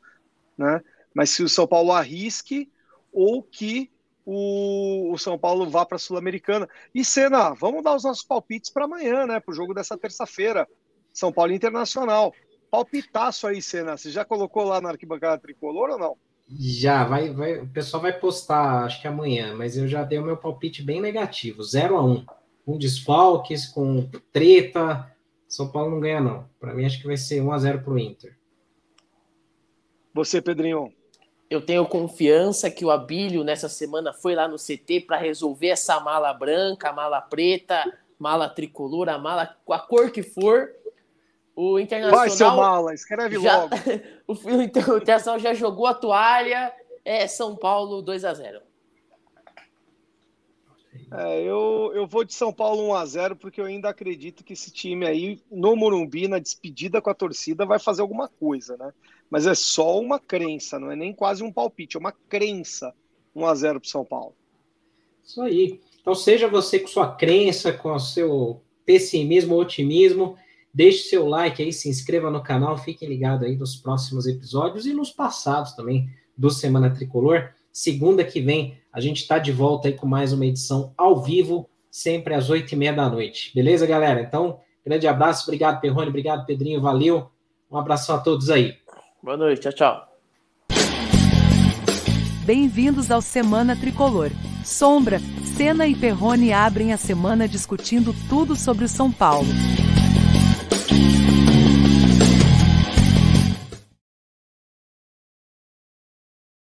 né? Mas se o São Paulo arrisque ou que o, o São Paulo vá para a Sul-Americana. E Senna, vamos dar os nossos palpites para amanhã, né? Para o jogo dessa terça-feira. São Paulo Internacional. Palpitaço aí, Senna. Você já colocou lá na arquibancada tricolor ou não? Já, vai, vai, o pessoal vai postar, acho que amanhã, mas eu já dei o meu palpite bem negativo, 0 a 1 um. Com desfalques, com treta. São Paulo não ganha, não. Para mim, acho que vai ser 1 a 0 para o Inter. Você, Pedrinho eu tenho confiança que o Abílio nessa semana foi lá no CT para resolver essa mala branca, mala preta, mala tricolor, a mala com a cor que for. O Internacional. Vai, seu mala, escreve já, logo. *laughs* o, Internacional já jogou a toalha. É São Paulo 2 a 0 é, eu, eu vou de São Paulo 1 a 0 porque eu ainda acredito que esse time aí, no Morumbi, na despedida com a torcida, vai fazer alguma coisa, né? Mas é só uma crença, não é nem quase um palpite, é uma crença 1 a 0 para São Paulo. Isso aí. Então, seja você com sua crença, com o seu pessimismo otimismo, deixe seu like aí, se inscreva no canal, fiquem ligados aí nos próximos episódios e nos passados também do Semana Tricolor. Segunda que vem a gente está de volta aí com mais uma edição ao vivo, sempre às oito e meia da noite. Beleza, galera? Então, grande abraço, obrigado, Perrone, obrigado, Pedrinho, valeu. Um abração a todos aí. Boa noite, tchau, tchau. Bem-vindos ao Semana Tricolor. Sombra, Senna e Perrone abrem a semana discutindo tudo sobre o São Paulo. Thank you.